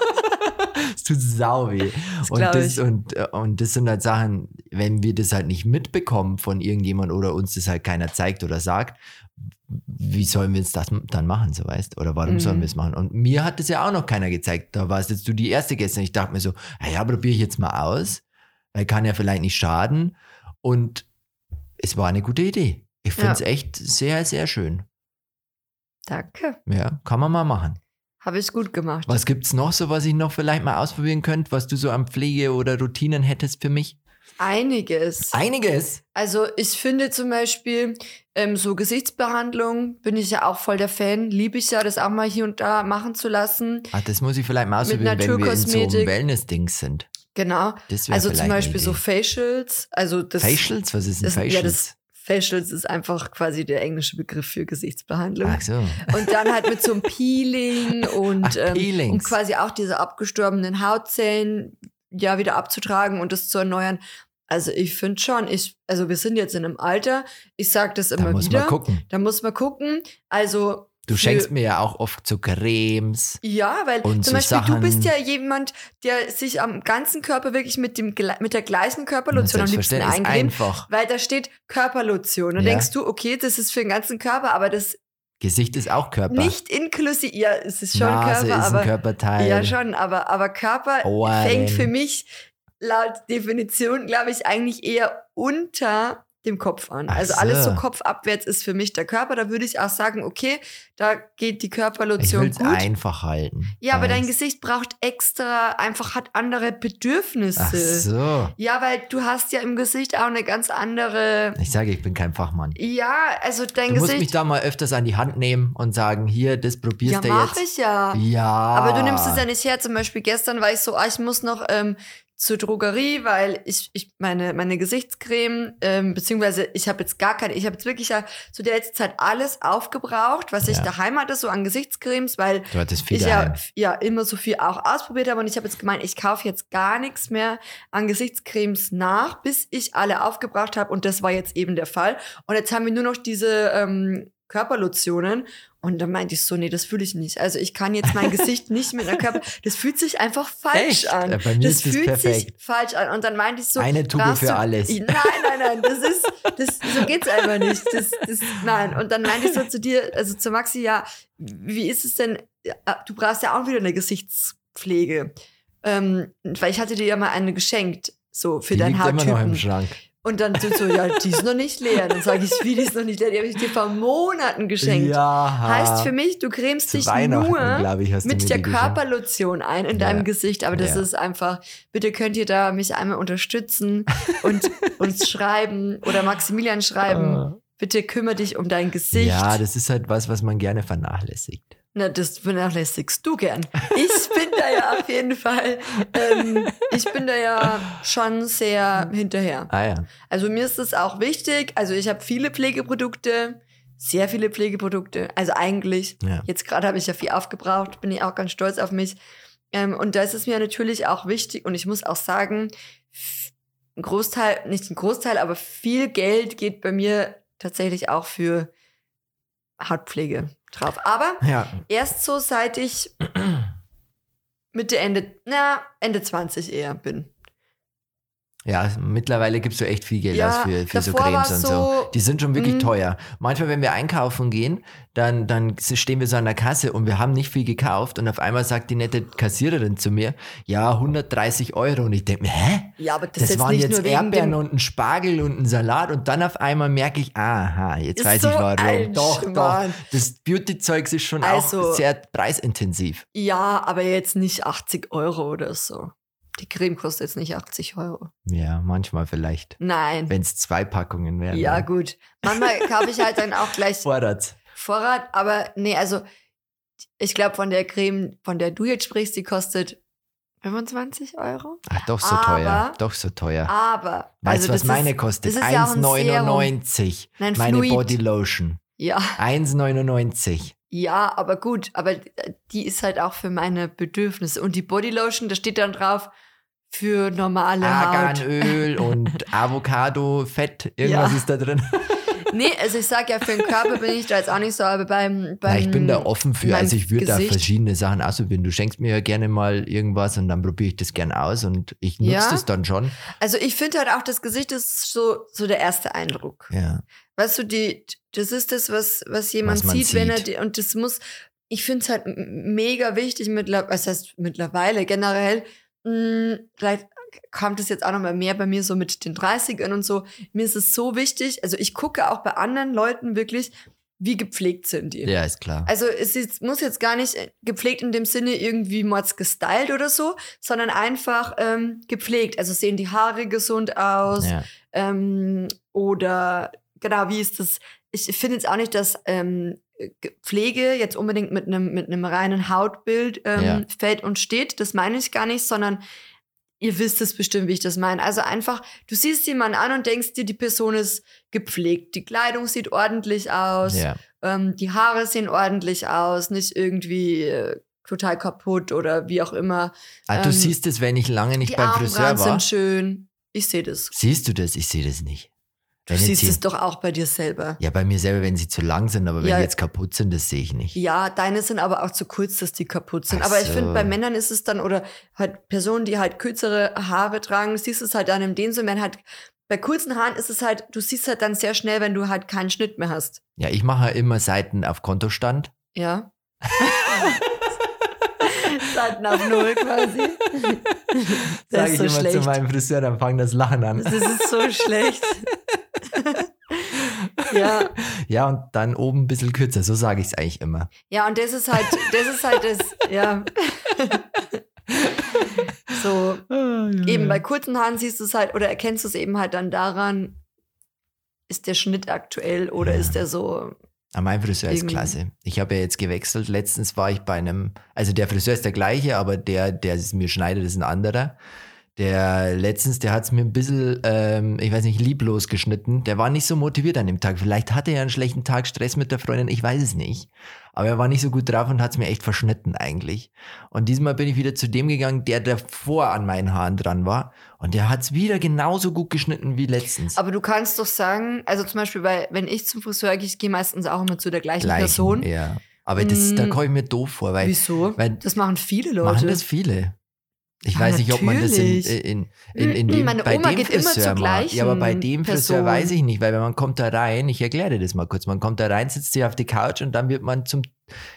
Speaker 2: Tut sau weh. Und
Speaker 1: glaub
Speaker 2: das,
Speaker 1: ich.
Speaker 2: und, äh, und das sind halt Sachen, wenn wir das halt nicht mitbekommen von irgendjemand oder uns das halt keiner zeigt oder sagt, wie sollen wir es das dann machen, so weißt? Oder warum
Speaker 1: Mhm.
Speaker 2: sollen wir es machen? Und mir hat das ja auch noch keiner gezeigt. Da warst jetzt du die erste gestern. Ich dachte mir so, "Ah ja, probiere ich jetzt mal aus. Weil kann ja vielleicht nicht schaden. Und es war eine gute Idee. Ich finde es
Speaker 1: Ja.
Speaker 2: echt sehr, sehr schön.
Speaker 1: Danke.
Speaker 2: Ja, kann man mal machen.
Speaker 1: Habe ich gut gemacht.
Speaker 2: Was gibt's noch so, was ich noch vielleicht mal ausprobieren könnte, was du so an Pflege oder Routinen hättest für mich?
Speaker 1: Einiges.
Speaker 2: Einiges.
Speaker 1: Also ich finde zum Beispiel ähm, so Gesichtsbehandlung bin ich ja auch voll der Fan. Liebe ich ja, das auch mal hier und da machen zu lassen.
Speaker 2: Ah, das muss ich vielleicht mal ausprobieren, wenn wir in so einem. Wellness-Dings sind.
Speaker 1: Genau. Also zum Beispiel so. Facials. Also das,
Speaker 2: Facials? Was ist ein Facials?
Speaker 1: Ja, das Facials ist einfach quasi der englische Begriff für Gesichtsbehandlung.
Speaker 2: Ach so.
Speaker 1: Und dann halt mit so einem Peeling und,
Speaker 2: Ach,
Speaker 1: ähm, und quasi auch diese abgestorbenen Hautzellen ja wieder abzutragen und das zu erneuern. Also ich finde schon, ich, also wir sind jetzt in einem Alter, ich sage das
Speaker 2: Da
Speaker 1: immer
Speaker 2: muss
Speaker 1: wieder.
Speaker 2: man gucken.
Speaker 1: Da muss man gucken. Also
Speaker 2: Du schenkst mir ja auch oft so Cremes.
Speaker 1: ja, weil
Speaker 2: Und
Speaker 1: zum
Speaker 2: so
Speaker 1: Beispiel
Speaker 2: Sachen-
Speaker 1: du bist ja jemand, der sich am ganzen Körper wirklich mit dem mit der gleichen Körperlotion am liebsten eincremt,
Speaker 2: einfach.
Speaker 1: weil da steht Körperlotion. Und
Speaker 2: Ja.
Speaker 1: denkst du, okay, das ist für den ganzen Körper, aber das
Speaker 2: Gesicht ist auch Körper.
Speaker 1: nicht inklusive, ja, es ist schon
Speaker 2: Nase
Speaker 1: Körper,
Speaker 2: ist
Speaker 1: aber
Speaker 2: ein Körperteil.
Speaker 1: ja schon, aber aber Körper
Speaker 2: Ohren.
Speaker 1: fängt für mich laut Definition, glaube ich, eigentlich eher unter dem Kopf an. Also alles so kopfabwärts ist für mich der Körper. Da würde ich auch sagen, okay, da geht die
Speaker 2: Ich
Speaker 1: Körperlotion
Speaker 2: will es
Speaker 1: gut.
Speaker 2: einfach halten.
Speaker 1: Ja, aber dein? Gesicht braucht extra, einfach hat andere Bedürfnisse.
Speaker 2: Ach so.
Speaker 1: Ja, weil du hast ja im Gesicht auch eine ganz andere.
Speaker 2: Ich sage, ich bin kein Fachmann.
Speaker 1: Ja, also dein
Speaker 2: Du musst
Speaker 1: Gesicht.
Speaker 2: mich da mal öfters an die Hand nehmen und sagen, hier, das probierst
Speaker 1: ja,
Speaker 2: du jetzt.
Speaker 1: ich ja.
Speaker 2: Ja.
Speaker 1: Aber du nimmst es ja nicht her. Zum Beispiel gestern war ich so, ah, ich muss noch ähm, zur Drogerie, weil ich, ich meine, meine Gesichtscreme, ähm, beziehungsweise ich habe jetzt gar keine, ich habe jetzt wirklich ja zu der letzten Zeit alles aufgebraucht, was ich
Speaker 2: Ja.
Speaker 1: daheim hatte, so an Gesichtscremes, weil ich ja, ja immer so viel auch ausprobiert habe und ich habe jetzt gemeint, ich kaufe jetzt gar nichts mehr an Gesichtscremes nach, bis ich alle aufgebraucht habe und das war jetzt eben der Fall. Und jetzt haben wir nur noch diese ähm, Körperlotionen und dann meinte ich so, nee, das fühle ich nicht. Also ich kann jetzt mein Gesicht nicht mit einer Körper, das fühlt sich einfach falsch
Speaker 2: Echt?
Speaker 1: an.
Speaker 2: Äh, bei mir
Speaker 1: das
Speaker 2: ist das
Speaker 1: fühlt sich
Speaker 2: perfekt.
Speaker 1: falsch an und dann meinte ich so,
Speaker 2: Eine Tube für
Speaker 1: du,
Speaker 2: alles.
Speaker 1: Nein, nein, nein, das ist, das, so geht's einfach nicht. Das, das, nein. Und dann meinte ich so zu dir, also zu Maxi, ja, wie ist es denn, ja, du brauchst ja auch wieder eine Gesichtspflege. Ähm, weil ich hatte dir ja mal eine geschenkt, so für
Speaker 2: Die
Speaker 1: deinen
Speaker 2: liegt immer noch im. Schrank.
Speaker 1: Und dann du so, ja, die ist noch nicht leer. Dann sage ich, wie, die ist noch nicht leer? Die habe ich dir vor Monaten geschenkt.
Speaker 2: Ja.
Speaker 1: Heißt für mich, du cremst dich nur
Speaker 2: ich,
Speaker 1: mit der. Körperlotion ein in
Speaker 2: Ja.
Speaker 1: deinem Gesicht. Aber das
Speaker 2: Ja.
Speaker 1: ist einfach, bitte könnt ihr da mich einmal unterstützen und uns schreiben oder Maximilian schreiben. Bitte kümmere dich um dein Gesicht.
Speaker 2: Ja, das ist halt was, was man gerne vernachlässigt.
Speaker 1: Na, das vernachlässigst du gern. Ich bin da ja auf jeden Fall, ähm, ich bin da ja schon sehr hinterher.
Speaker 2: Ah ja.
Speaker 1: Also mir ist es auch wichtig. Also ich habe viele Pflegeprodukte, sehr viele Pflegeprodukte. Also eigentlich,
Speaker 2: Ja.
Speaker 1: jetzt gerade habe ich ja viel aufgebraucht, bin ich auch ganz stolz auf mich. Ähm, und da ist es mir natürlich auch wichtig und ich muss auch sagen, ein Großteil, nicht ein Großteil, aber viel Geld geht bei mir tatsächlich auch für Hautpflege drauf. Aber
Speaker 2: Ja.
Speaker 1: erst so, seit ich Mitte, Ende, na, Ende 20 eher bin.
Speaker 2: Ja, mittlerweile gibst du echt viel Geld
Speaker 1: Ja,
Speaker 2: aus für, für so Cremes und so.
Speaker 1: so,
Speaker 2: Die sind schon wirklich
Speaker 1: mm.
Speaker 2: teuer. Manchmal, wenn wir einkaufen gehen, dann, dann stehen wir so an der Kasse und wir haben nicht viel gekauft und auf einmal sagt die nette Kassiererin zu mir, ja, 130 Euro. Und ich denke mir, hä?
Speaker 1: Ja, aber das,
Speaker 2: Das,
Speaker 1: ist jetzt
Speaker 2: waren
Speaker 1: nicht
Speaker 2: jetzt Erdbeeren und ein Spargel und ein Salat und dann auf einmal merke ich, aha, jetzt
Speaker 1: Ist
Speaker 2: weiß
Speaker 1: so
Speaker 2: ich warum. Doch, doch.
Speaker 1: Schmarrn.
Speaker 2: Das Beauty-Zeugs ist schon
Speaker 1: Also-
Speaker 2: auch sehr preisintensiv.
Speaker 1: Ja, aber jetzt nicht 80 Euro oder so. Die Creme kostet jetzt nicht 80 Euro.
Speaker 2: Ja, manchmal vielleicht.
Speaker 1: Nein.
Speaker 2: Wenn es zwei Packungen wären.
Speaker 1: Ja,
Speaker 2: dann
Speaker 1: gut. Manchmal kaufe ich halt dann auch gleich
Speaker 2: Vorrat's.
Speaker 1: Vorrat, aber nee, also ich glaube, von der Creme, von der du jetzt sprichst, die kostet 25 Euro.
Speaker 2: Ach, doch so
Speaker 1: Aber-
Speaker 2: teuer. Doch so teuer.
Speaker 1: Aber.
Speaker 2: Weißt du,
Speaker 1: also
Speaker 2: was meine
Speaker 1: ist,
Speaker 2: kostet?
Speaker 1: das ist ja auch ein
Speaker 2: 1,99.
Speaker 1: Nein,
Speaker 2: Meine
Speaker 1: Fluid.
Speaker 2: Body Lotion.
Speaker 1: Ja,
Speaker 2: 1,99.
Speaker 1: Ja, aber gut. Aber die ist halt auch für meine Bedürfnisse. Und die Bodylotion, da steht dann drauf, für normale Haut.
Speaker 2: Arganöl und Avocado-Fett. Irgendwas
Speaker 1: Ja.
Speaker 2: ist da drin.
Speaker 1: Nee, also ich sag ja, für den Körper bin ich da jetzt auch nicht so, aber beim, beim
Speaker 2: Ja, ich bin da offen für. Also ich würde da verschiedene Sachen ausprobieren. Du schenkst mir ja gerne mal irgendwas und dann probiere ich das gern aus und ich nutze
Speaker 1: Ja.
Speaker 2: das dann schon.
Speaker 1: Also ich finde halt auch, das Gesicht ist so, so der erste Eindruck.
Speaker 2: Ja.
Speaker 1: Weißt du, die, das ist das, was, was jemand
Speaker 2: Was man
Speaker 1: sieht, wenn er,
Speaker 2: sieht.
Speaker 1: die, und das muss, ich finde es halt mega wichtig, mittlerweile, was heißt mittlerweile, generell, mh, vielleicht kommt es jetzt auch nochmal mehr bei mir so mit den 30ern und so. Mir ist es so wichtig, also ich gucke auch bei anderen Leuten wirklich, wie gepflegt sind die.
Speaker 2: Ja, ist klar.
Speaker 1: Also es ist, muss jetzt gar nicht gepflegt in dem Sinne irgendwie mords gestylt oder so, sondern einfach ähm, gepflegt. Also sehen die Haare gesund aus
Speaker 2: Ja.
Speaker 1: ähm, oder genau, wie ist das? Ich finde jetzt auch nicht, dass ähm, Ge- Pflege jetzt unbedingt mit einem mit einem reinen Hautbild ähm,
Speaker 2: Ja.
Speaker 1: fällt und steht. Das meine ich gar nicht, sondern ihr wisst es bestimmt, wie ich das meine. Also einfach, du siehst jemanden an und denkst dir, die Person ist gepflegt. Die Kleidung sieht ordentlich aus.
Speaker 2: ja.
Speaker 1: Ähm, die Haare sehen ordentlich aus, nicht irgendwie äh, total kaputt oder wie auch immer.
Speaker 2: Ah, du
Speaker 1: ähm,
Speaker 2: siehst es, wenn ich lange nicht
Speaker 1: die
Speaker 2: beim Friseur war.
Speaker 1: sind schön. Ich sehe das.
Speaker 2: Siehst du das? Ich sehe das nicht.
Speaker 1: Du
Speaker 2: Wenn
Speaker 1: siehst
Speaker 2: hier-
Speaker 1: es doch auch bei dir selber.
Speaker 2: Ja, bei mir selber, wenn sie zu lang sind, aber wenn
Speaker 1: Ja.
Speaker 2: die jetzt kaputt sind, das sehe ich nicht.
Speaker 1: Ja, deine sind aber auch zu kurz, dass die kaputt sind.
Speaker 2: Ach
Speaker 1: aber ich
Speaker 2: so.
Speaker 1: finde, bei Männern ist es dann, oder halt Personen, die halt kürzere Haare tragen, siehst du es halt dann im dem so, wenn halt bei kurzen Haaren ist es halt, du siehst halt dann sehr schnell, wenn du halt keinen Schnitt mehr hast.
Speaker 2: Ja, ich mache immer Seiten auf Kontostand.
Speaker 1: Ja. Seiten auf Null quasi. Das
Speaker 2: Sage ich
Speaker 1: so
Speaker 2: immer
Speaker 1: schlecht.
Speaker 2: zu meinem Friseur, dann fangt das Lachen an.
Speaker 1: Das ist so schlecht. ja.
Speaker 2: Ja, und dann oben ein bisschen kürzer, so sage ich es eigentlich immer.
Speaker 1: Ja, und das ist halt, das ist halt das, ja. so, eben bei kurzen Haaren siehst du es halt, oder erkennst du es eben halt dann daran, ist der Schnitt aktuell oder
Speaker 2: Ja.
Speaker 1: ist der so,
Speaker 2: Ah, mein Friseur ist klasse. Ich habe ja jetzt gewechselt. Letztens war ich bei einem, also der Friseur ist der gleiche, aber der, der es mir schneidet, ist ein anderer. Der letztens, der hat es mir ein bisschen, ähm, ich weiß nicht, lieblos geschnitten. Der war nicht so motiviert an dem Tag. Vielleicht hatte er einen schlechten Tag, Stress mit der Freundin, ich weiß es nicht. Aber er war nicht so gut drauf und hat es mir echt verschnitten eigentlich. Und diesmal bin ich wieder zu dem gegangen, der davor an meinen Haaren dran war. Und der hat es wieder genauso gut geschnitten wie letztens.
Speaker 1: aber du kannst doch sagen, also zum Beispiel, bei, wenn ich zum Friseur gehe, ich gehe meistens auch immer zu der gleichen,
Speaker 2: Gleichen,
Speaker 1: Person.
Speaker 2: Ja. Aber das, da
Speaker 1: Mm.
Speaker 2: komme ich mir doof vor, weil
Speaker 1: Wieso?
Speaker 2: weil-
Speaker 1: das machen viele Leute.
Speaker 2: Machen das viele. Ich
Speaker 1: Ja,
Speaker 2: weiß nicht, ob man das in,
Speaker 1: natürlich.
Speaker 2: in, in, in dem,
Speaker 1: Meine
Speaker 2: bei
Speaker 1: Oma
Speaker 2: dem Friseur macht. Ja, aber bei dem Friseur
Speaker 1: Person.
Speaker 2: weiß ich nicht, weil wenn man kommt da rein, ich erkläre dir das mal kurz, man kommt da rein, sitzt hier auf die Couch und dann wird man zum,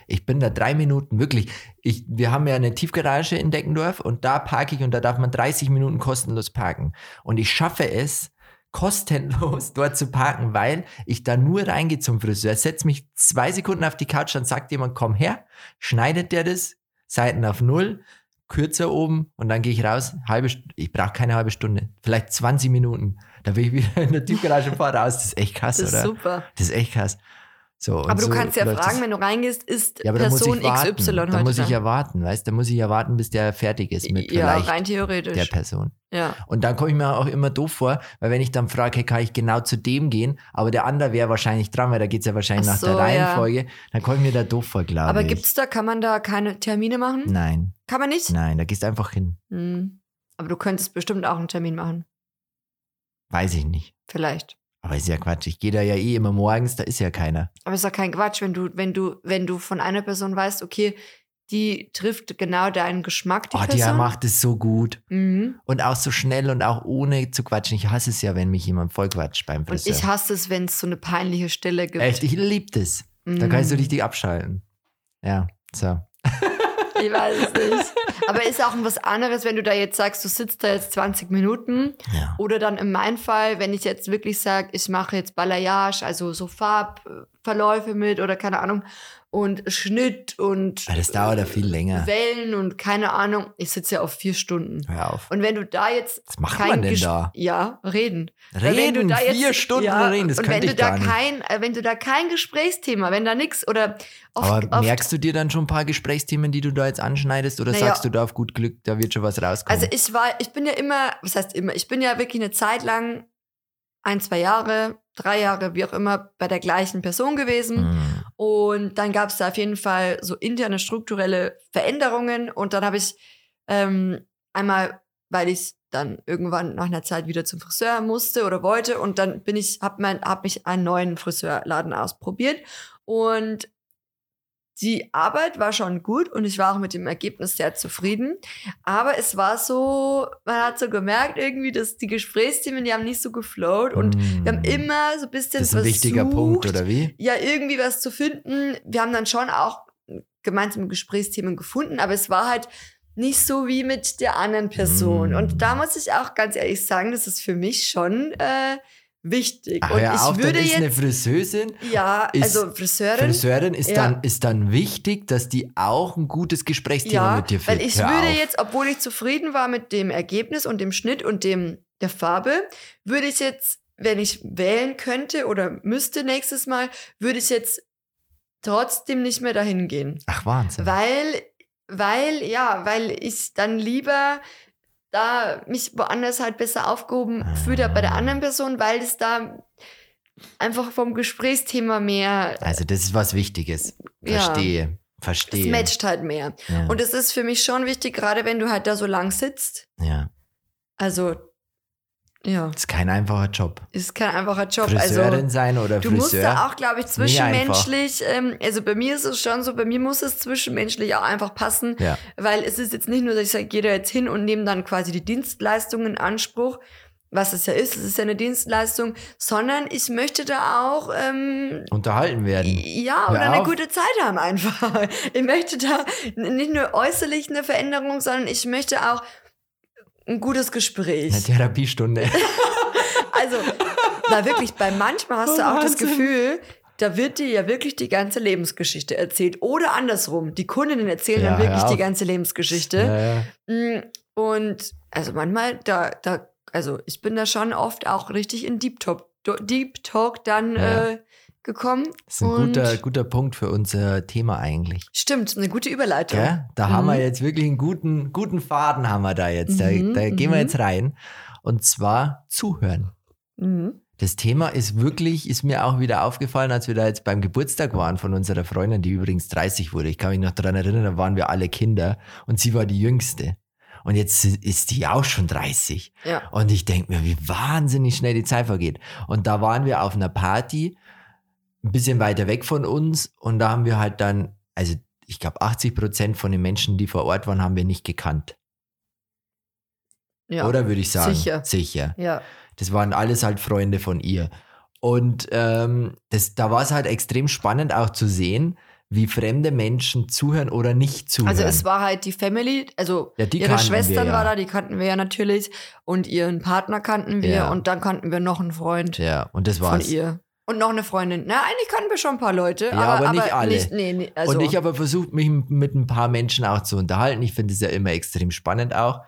Speaker 2: ich bin da drei Minuten, wirklich, ich, wir haben ja eine Tiefgarage in Deckendorf und da parke ich und da darf man 30 Minuten kostenlos parken. Und ich schaffe es, kostenlos dort zu parken, weil ich da nur reingehe zum Friseur, setze mich zwei Sekunden auf die Couch, dann sagt jemand, komm her, schneidet der das, Seiten auf Null, kürzer oben und dann gehe ich raus, halbe, ich brauche keine halbe Stunde, vielleicht 20 Minuten, da bin ich wieder in der Tiefgarage und fahre raus, das ist echt krass,
Speaker 1: das ist
Speaker 2: oder?
Speaker 1: super.
Speaker 2: Das ist echt krass. So,
Speaker 1: Aber du
Speaker 2: so
Speaker 1: kannst ja fragen,
Speaker 2: das.
Speaker 1: wenn du reingehst, ist
Speaker 2: ja,
Speaker 1: Person
Speaker 2: ich warten.
Speaker 1: XY heute
Speaker 2: Da muss ich ja warten, weißt du? Da muss ich ja warten, bis der fertig ist mit
Speaker 1: ja,
Speaker 2: vielleicht
Speaker 1: rein theoretisch.
Speaker 2: der Person.
Speaker 1: ja.
Speaker 2: Und dann komme ich mir auch immer doof vor, weil wenn ich dann frage, hey, kann ich genau zu dem gehen, aber der andere wäre wahrscheinlich dran, weil da geht es ja wahrscheinlich
Speaker 1: Ach
Speaker 2: nach
Speaker 1: so,
Speaker 2: der
Speaker 1: ja.
Speaker 2: Reihenfolge, dann komme ich mir da doof vor, glaube
Speaker 1: Aber
Speaker 2: ich.
Speaker 1: gibt's da, kann man da keine Termine machen?
Speaker 2: Nein,
Speaker 1: Kann man nicht?
Speaker 2: nein, da gehst du einfach hin.
Speaker 1: Hm. Aber du könntest bestimmt auch einen Termin machen.
Speaker 2: Weiß ich nicht.
Speaker 1: Vielleicht.
Speaker 2: Aber ist ja Quatsch. Ich gehe da ja eh immer morgens, da ist ja keiner.
Speaker 1: Aber ist doch kein Quatsch, wenn du, wenn du, wenn du von einer Person weißt, okay, die trifft genau deinen Geschmack, die
Speaker 2: oh, die
Speaker 1: Person.
Speaker 2: macht es so gut.
Speaker 1: Mhm.
Speaker 2: Und auch so schnell und auch ohne zu quatschen. Ich hasse es ja, wenn mich jemand voll quatscht beim
Speaker 1: Und
Speaker 2: Friseur.
Speaker 1: ich hasse es, wenn es so eine peinliche Stille gibt.
Speaker 2: Echt, ich liebe das. Da kannst du
Speaker 1: Mhm.
Speaker 2: richtig abschalten. Ja, so.
Speaker 1: Ich weiß es nicht. Aber ist auch was anderes, wenn du da jetzt sagst, du sitzt da jetzt 20 Minuten
Speaker 2: Ja.
Speaker 1: oder dann in meinem Fall, wenn ich jetzt wirklich sage, ich mache jetzt Balayage, also so Farbverläufe mit oder keine Ahnung und Schnitt und
Speaker 2: Aber das dauert ja viel länger.
Speaker 1: Wellen und keine Ahnung, ich sitze ja auf vier Stunden.
Speaker 2: Hör auf.
Speaker 1: Und wenn du da jetzt
Speaker 2: Was macht man denn
Speaker 1: Ges-
Speaker 2: da?
Speaker 1: Ja, reden.
Speaker 2: Reden,
Speaker 1: da jetzt-
Speaker 2: vier Stunden
Speaker 1: ja,
Speaker 2: reden, das
Speaker 1: und
Speaker 2: könnte
Speaker 1: wenn du
Speaker 2: ich
Speaker 1: da kein, äh, wenn du da kein Gesprächsthema, wenn da nix oder oft,
Speaker 2: Aber
Speaker 1: oft
Speaker 2: merkst du dir dann schon ein paar Gesprächsthemen, die du da jetzt anschneidest oder
Speaker 1: Naja.
Speaker 2: sagst du da auf gut Glück, da wird schon was rauskommen?
Speaker 1: Also ich war, ich bin ja immer, was heißt immer, ich bin ja wirklich eine Zeit lang, ein, zwei Jahre, drei Jahre, wie auch immer, bei der gleichen Person gewesen.
Speaker 2: Hm.
Speaker 1: Und dann gab es da auf jeden Fall so interne strukturelle Veränderungen. Und dann habe ich ähm, einmal, weil ich dann irgendwann nach einer Zeit wieder zum Friseur musste oder wollte, und dann bin ich, habe hab mich einen neuen Friseurladen ausprobiert. Und die Arbeit war schon gut und ich war auch mit dem Ergebnis sehr zufrieden. Aber es war so, man hat so gemerkt irgendwie, dass die Gesprächsthemen, die haben nicht so geflowt und
Speaker 2: Hm.
Speaker 1: wir haben immer so ein bisschen
Speaker 2: Das ist ein wichtiger
Speaker 1: versucht,
Speaker 2: Punkt, oder wie?
Speaker 1: ja, irgendwie was zu finden. Wir haben dann schon auch gemeinsame Gesprächsthemen gefunden, aber es war halt nicht so wie mit der anderen Person.
Speaker 2: Mm.
Speaker 1: Und da muss ich auch ganz ehrlich sagen, das ist für mich schon äh, wichtig.
Speaker 2: Ach,
Speaker 1: und
Speaker 2: hör
Speaker 1: ich
Speaker 2: auf,
Speaker 1: würde
Speaker 2: dann ist eine
Speaker 1: jetzt,
Speaker 2: Friseurin.
Speaker 1: ja,
Speaker 2: ist
Speaker 1: also Friseurin,
Speaker 2: Friseurin ist,
Speaker 1: Ja.
Speaker 2: dann, ist dann wichtig, dass die auch ein gutes Gesprächsthema
Speaker 1: ja,
Speaker 2: mit dir führt.
Speaker 1: weil ich
Speaker 2: Hör
Speaker 1: würde
Speaker 2: auf.
Speaker 1: jetzt, obwohl ich zufrieden war mit dem Ergebnis und dem Schnitt und dem der Farbe, würde ich jetzt, wenn ich wählen könnte oder müsste nächstes Mal, würde ich jetzt trotzdem nicht mehr dahin gehen.
Speaker 2: Ach, Wahnsinn.
Speaker 1: Weil, weil, ja, weil ich dann lieber da mich woanders halt besser aufgehoben fühle bei der anderen Person, weil es da einfach vom Gesprächsthema mehr,
Speaker 2: Also, das ist was Wichtiges.
Speaker 1: Ja.
Speaker 2: Verstehe.
Speaker 1: es
Speaker 2: Verstehe.
Speaker 1: matcht halt mehr.
Speaker 2: Ja.
Speaker 1: Und es ist für mich schon wichtig, gerade wenn du halt da so lang sitzt.
Speaker 2: ja.
Speaker 1: Also, ja,
Speaker 2: ist kein einfacher Job.
Speaker 1: ist kein einfacher Job.
Speaker 2: Friseurin
Speaker 1: also,
Speaker 2: sein oder
Speaker 1: Du
Speaker 2: Friseur.
Speaker 1: musst da auch, glaube ich, zwischenmenschlich, ähm, also bei mir ist es schon so, bei mir muss es zwischenmenschlich auch einfach passen,
Speaker 2: Ja.
Speaker 1: weil es ist jetzt nicht nur, dass ich sage, gehe da jetzt hin und nehme dann quasi die Dienstleistung in Anspruch, was es ja ist, es ist ja eine Dienstleistung, sondern ich möchte da auch ähm,
Speaker 2: Unterhalten werden.
Speaker 1: ja oder eine gute Zeit haben einfach. Ich möchte da nicht nur äußerlich eine Veränderung, sondern ich möchte auch ein gutes Gespräch.
Speaker 2: Eine Therapiestunde.
Speaker 1: Also, na wirklich, bei manchmal hast du
Speaker 2: Oh,
Speaker 1: auch das
Speaker 2: Wahnsinn.
Speaker 1: Gefühl, da wird dir ja wirklich die ganze Lebensgeschichte erzählt. Oder andersrum, die Kundinnen erzählen
Speaker 2: Ja,
Speaker 1: dann wirklich die ganze Lebensgeschichte.
Speaker 2: ja.
Speaker 1: Mm, Und also manchmal, da, da, also ich bin da schon oft auch richtig in Deep Talk, Deep Talk dann äh, gekommen.
Speaker 2: Das ist ein guter, guter Punkt für unser Thema eigentlich.
Speaker 1: Stimmt, eine gute Überleitung.
Speaker 2: Gell? Da haben wir
Speaker 1: Mhm.
Speaker 2: jetzt wirklich einen guten, guten Faden haben wir da jetzt. Da,
Speaker 1: Mhm,
Speaker 2: da gehen wir
Speaker 1: mhm.
Speaker 2: jetzt rein. Und zwar zuhören.
Speaker 1: Mhm.
Speaker 2: Das Thema ist wirklich, ist mir auch wieder aufgefallen, als wir da jetzt beim Geburtstag waren von unserer Freundin, die übrigens 30 wurde. Ich kann mich noch daran erinnern, da waren wir alle Kinder und sie war die Jüngste. Und jetzt ist die auch schon 30.
Speaker 1: Ja.
Speaker 2: Und ich denke mir, wie wahnsinnig schnell die Zeit vergeht. Und da waren wir auf einer Party, ein bisschen weiter weg von uns. Und da haben wir halt dann, also ich glaube, 80 Prozent von den Menschen, die vor Ort waren, haben wir nicht gekannt.
Speaker 1: ja.
Speaker 2: Oder würde ich sagen?
Speaker 1: Sicher.
Speaker 2: Sicher.
Speaker 1: Ja.
Speaker 2: Das waren alles halt Freunde von ihr. Und ähm, das, da war es halt extrem spannend auch zu sehen, wie fremde Menschen zuhören oder nicht zuhören.
Speaker 1: Also es war halt die Family, also
Speaker 2: Ja, die
Speaker 1: ihre Schwestern
Speaker 2: wir, ja.
Speaker 1: war da, die kannten wir ja natürlich. Und ihren Partner kannten wir
Speaker 2: Ja.
Speaker 1: und dann kannten wir noch einen Freund
Speaker 2: ja, und das
Speaker 1: von
Speaker 2: war's.
Speaker 1: ihr. Und noch eine Freundin. Na, eigentlich kannten wir schon ein paar Leute.
Speaker 2: Ja,
Speaker 1: aber,
Speaker 2: aber nicht alle.
Speaker 1: Nicht, nee, nee, also,
Speaker 2: und ich habe versucht, mich mit ein paar Menschen auch zu unterhalten. Ich finde es ja immer extrem spannend auch.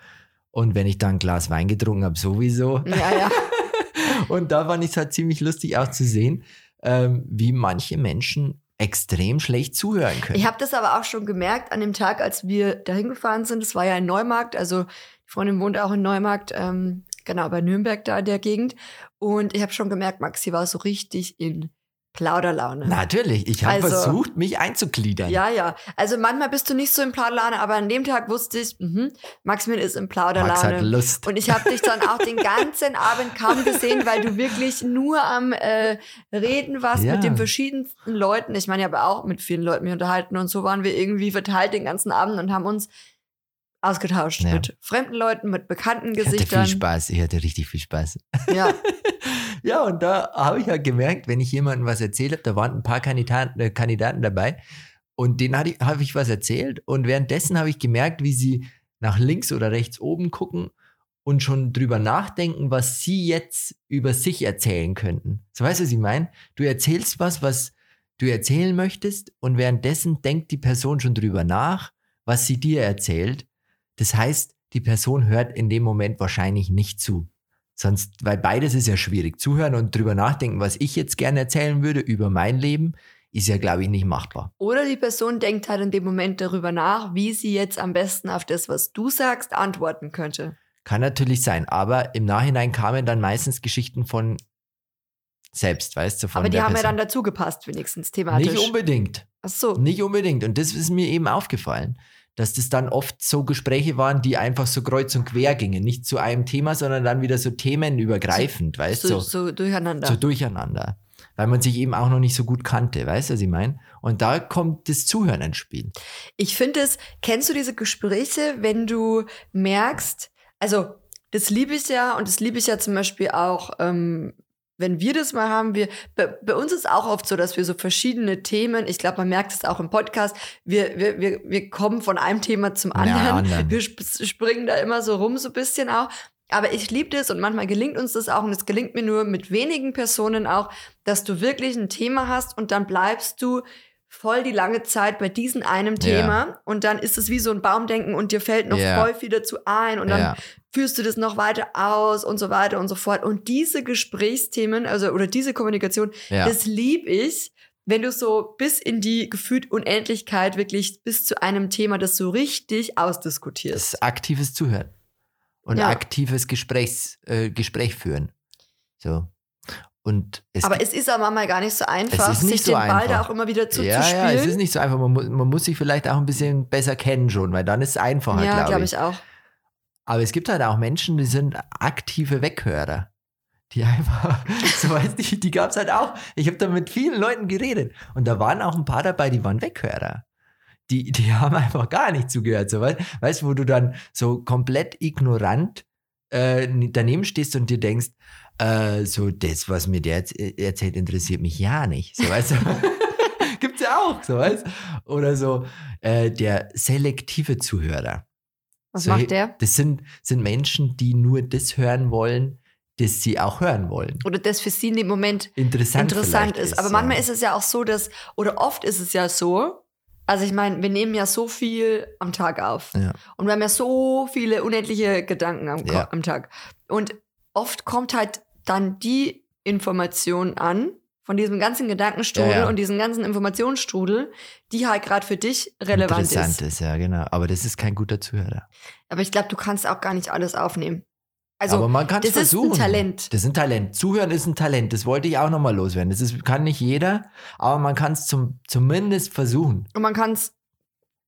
Speaker 2: Und wenn ich dann ein Glas Wein getrunken habe, sowieso.
Speaker 1: ja, ja.
Speaker 2: Und da fand ich es halt ziemlich lustig auch zu sehen, ähm, wie manche Menschen extrem schlecht zuhören können.
Speaker 1: Ich habe das aber auch schon gemerkt an dem Tag, als wir dahin gefahren sind. Das war ja in Neumarkt. Also die Freundin wohnt auch in Neumarkt, ähm, genau bei Nürnberg da in der Gegend. Und ich habe schon gemerkt, Maxi war so richtig in Plauderlaune.
Speaker 2: Natürlich, ich habe
Speaker 1: Also-
Speaker 2: versucht, mich einzugliedern.
Speaker 1: Ja, ja. Also manchmal bist du nicht so in Plauderlaune, aber an dem Tag wusste ich, mhm, Maximilian ist in
Speaker 2: Max hat
Speaker 1: Plauderlaune.
Speaker 2: Lust.
Speaker 1: Und ich habe dich dann auch den ganzen Abend kaum gesehen, weil du wirklich nur am äh, Reden warst
Speaker 2: Ja.
Speaker 1: mit den verschiedensten Leuten. Ich meine, ich habe auch mit vielen Leuten mich unterhalten und so waren wir irgendwie verteilt den ganzen Abend und haben uns ausgetauscht
Speaker 2: Ja.
Speaker 1: mit fremden Leuten, mit bekannten
Speaker 2: Ich hatte viel
Speaker 1: Gesichtern.
Speaker 2: Spaß, ich hatte richtig viel Spaß.
Speaker 1: Ja,
Speaker 2: Ja, und da habe ich ja gemerkt, wenn ich jemandem was erzählt habe, da waren ein paar Kandidaten, äh, Kandidaten dabei und denen habe ich was erzählt und währenddessen habe ich gemerkt, wie sie nach links oder rechts oben gucken und schon drüber nachdenken, was sie jetzt über sich erzählen könnten. So weißt du, was ich meine? Du erzählst was, was du erzählen möchtest und währenddessen denkt die Person schon drüber nach, was sie dir erzählt. Das heißt, die Person hört in dem Moment wahrscheinlich nicht zu. Sonst, weil beides ist ja schwierig. Zuhören und drüber nachdenken, was ich jetzt gerne erzählen würde über mein Leben, ist ja, glaube ich, nicht machbar.
Speaker 1: Oder die Person denkt halt in dem Moment darüber nach, wie sie jetzt am besten auf das, was du sagst, antworten könnte.
Speaker 2: Kann natürlich sein, aber im Nachhinein kamen dann meistens Geschichten von selbst, weißt du, von
Speaker 1: Aber die haben ja
Speaker 2: Person.
Speaker 1: dann dazu gepasst, wenigstens thematisch.
Speaker 2: Nicht unbedingt.
Speaker 1: Ach so.
Speaker 2: Nicht unbedingt. Und das ist mir eben aufgefallen, dass das dann oft so Gespräche waren, die einfach so kreuz und quer gingen. Nicht zu einem Thema, sondern dann wieder so themenübergreifend, weißt du?
Speaker 1: So,
Speaker 2: So,
Speaker 1: so durcheinander.
Speaker 2: so durcheinander. Weil man sich eben auch noch nicht so gut kannte, weißt du, was ich meine? Und da kommt das Zuhören ins Spiel.
Speaker 1: Ich finde es, kennst du diese Gespräche, wenn du merkst, also das liebe ich ja und das liebe ich ja zum Beispiel auch, ähm, wenn wir das mal haben, wir, bei, bei uns ist auch oft so, dass wir so verschiedene Themen, ich glaube, man merkt es auch im Podcast, wir, wir, wir, wir kommen von einem Thema zum
Speaker 2: Ja,
Speaker 1: anderen.
Speaker 2: anderen.
Speaker 1: Wir sp springen da immer so rum, so ein bisschen auch. Aber ich liebe das und manchmal gelingt uns das auch und es gelingt mir nur mit wenigen Personen auch, dass du wirklich ein Thema hast und dann bleibst du voll die lange Zeit bei diesem einem. Thema und dann ist es wie so ein Baumdenken und dir fällt noch
Speaker 2: Ja.
Speaker 1: voll viel dazu ein und dann
Speaker 2: ja.
Speaker 1: Führst du das noch weiter aus und so weiter und so fort. Und diese Gesprächsthemen, also oder diese Kommunikation,
Speaker 2: ja.
Speaker 1: das lieb ich, wenn du so bis in die gefühlt Unendlichkeit wirklich bis zu einem Thema das so richtig
Speaker 2: Das
Speaker 1: ausdiskutierst.
Speaker 2: ist aktives Zuhören. Und
Speaker 1: Ja.
Speaker 2: aktives Gesprächs, äh, Gespräch führen. So. Und es
Speaker 1: Aber es ist aber manchmal gar nicht so einfach,
Speaker 2: ist nicht
Speaker 1: sich
Speaker 2: so
Speaker 1: den Ball da
Speaker 2: einfach.
Speaker 1: auch immer wieder zu,
Speaker 2: ja,
Speaker 1: zu spielen.
Speaker 2: ja, es ist nicht so einfach. Man muss, man muss sich vielleicht auch ein bisschen besser kennen schon, weil dann ist es einfacher,
Speaker 1: ja,
Speaker 2: glaube
Speaker 1: glaube
Speaker 2: ich.
Speaker 1: ich auch.
Speaker 2: Aber es gibt halt auch Menschen, die sind aktive Weghörer. Die einfach, so weißt du, die gab es halt auch. Ich habe da mit vielen Leuten geredet. Und da waren auch ein paar dabei, die waren Weghörer. Die, die haben einfach gar nicht zugehört. So, weißt, du, wo du dann so komplett ignorant äh, daneben stehst und dir denkst, äh, so das, was mir der jetzt erzählt, interessiert mich ja nicht. So, weißt du? Gibt's ja auch, so weißt Oder so äh, der selektive Zuhörer.
Speaker 1: Was
Speaker 2: so,
Speaker 1: macht der?
Speaker 2: Das sind, sind Menschen, die nur das hören wollen, das sie auch hören wollen.
Speaker 1: Oder das für sie in dem Moment
Speaker 2: Interessant,
Speaker 1: interessant
Speaker 2: vielleicht
Speaker 1: ist. Aber manchmal
Speaker 2: ja.
Speaker 1: ist es ja auch so, dass, oder oft ist es ja so, also ich meine, wir nehmen ja so viel am Tag auf.
Speaker 2: Ja.
Speaker 1: Und wir haben ja so viele unendliche Gedanken am,
Speaker 2: Ja.
Speaker 1: am Tag. Und oft kommt halt dann die Information an von diesem ganzen Gedankenstrudel
Speaker 2: Ja, ja.
Speaker 1: und diesem ganzen Informationsstrudel, die halt gerade für dich relevant
Speaker 2: Interessant
Speaker 1: ist.
Speaker 2: ist, ja, genau. Aber das ist kein guter Zuhörer.
Speaker 1: Aber ich glaube, du kannst auch gar nicht alles aufnehmen. Also,
Speaker 2: Aber man kann es
Speaker 1: das ist ein
Speaker 2: versuchen.
Speaker 1: Talent.
Speaker 2: Das ist ein Talent. Zuhören ist ein Talent. Das wollte ich auch nochmal loswerden. Das ist, kann nicht jeder, aber man kann es zum, zumindest versuchen.
Speaker 1: und man kann es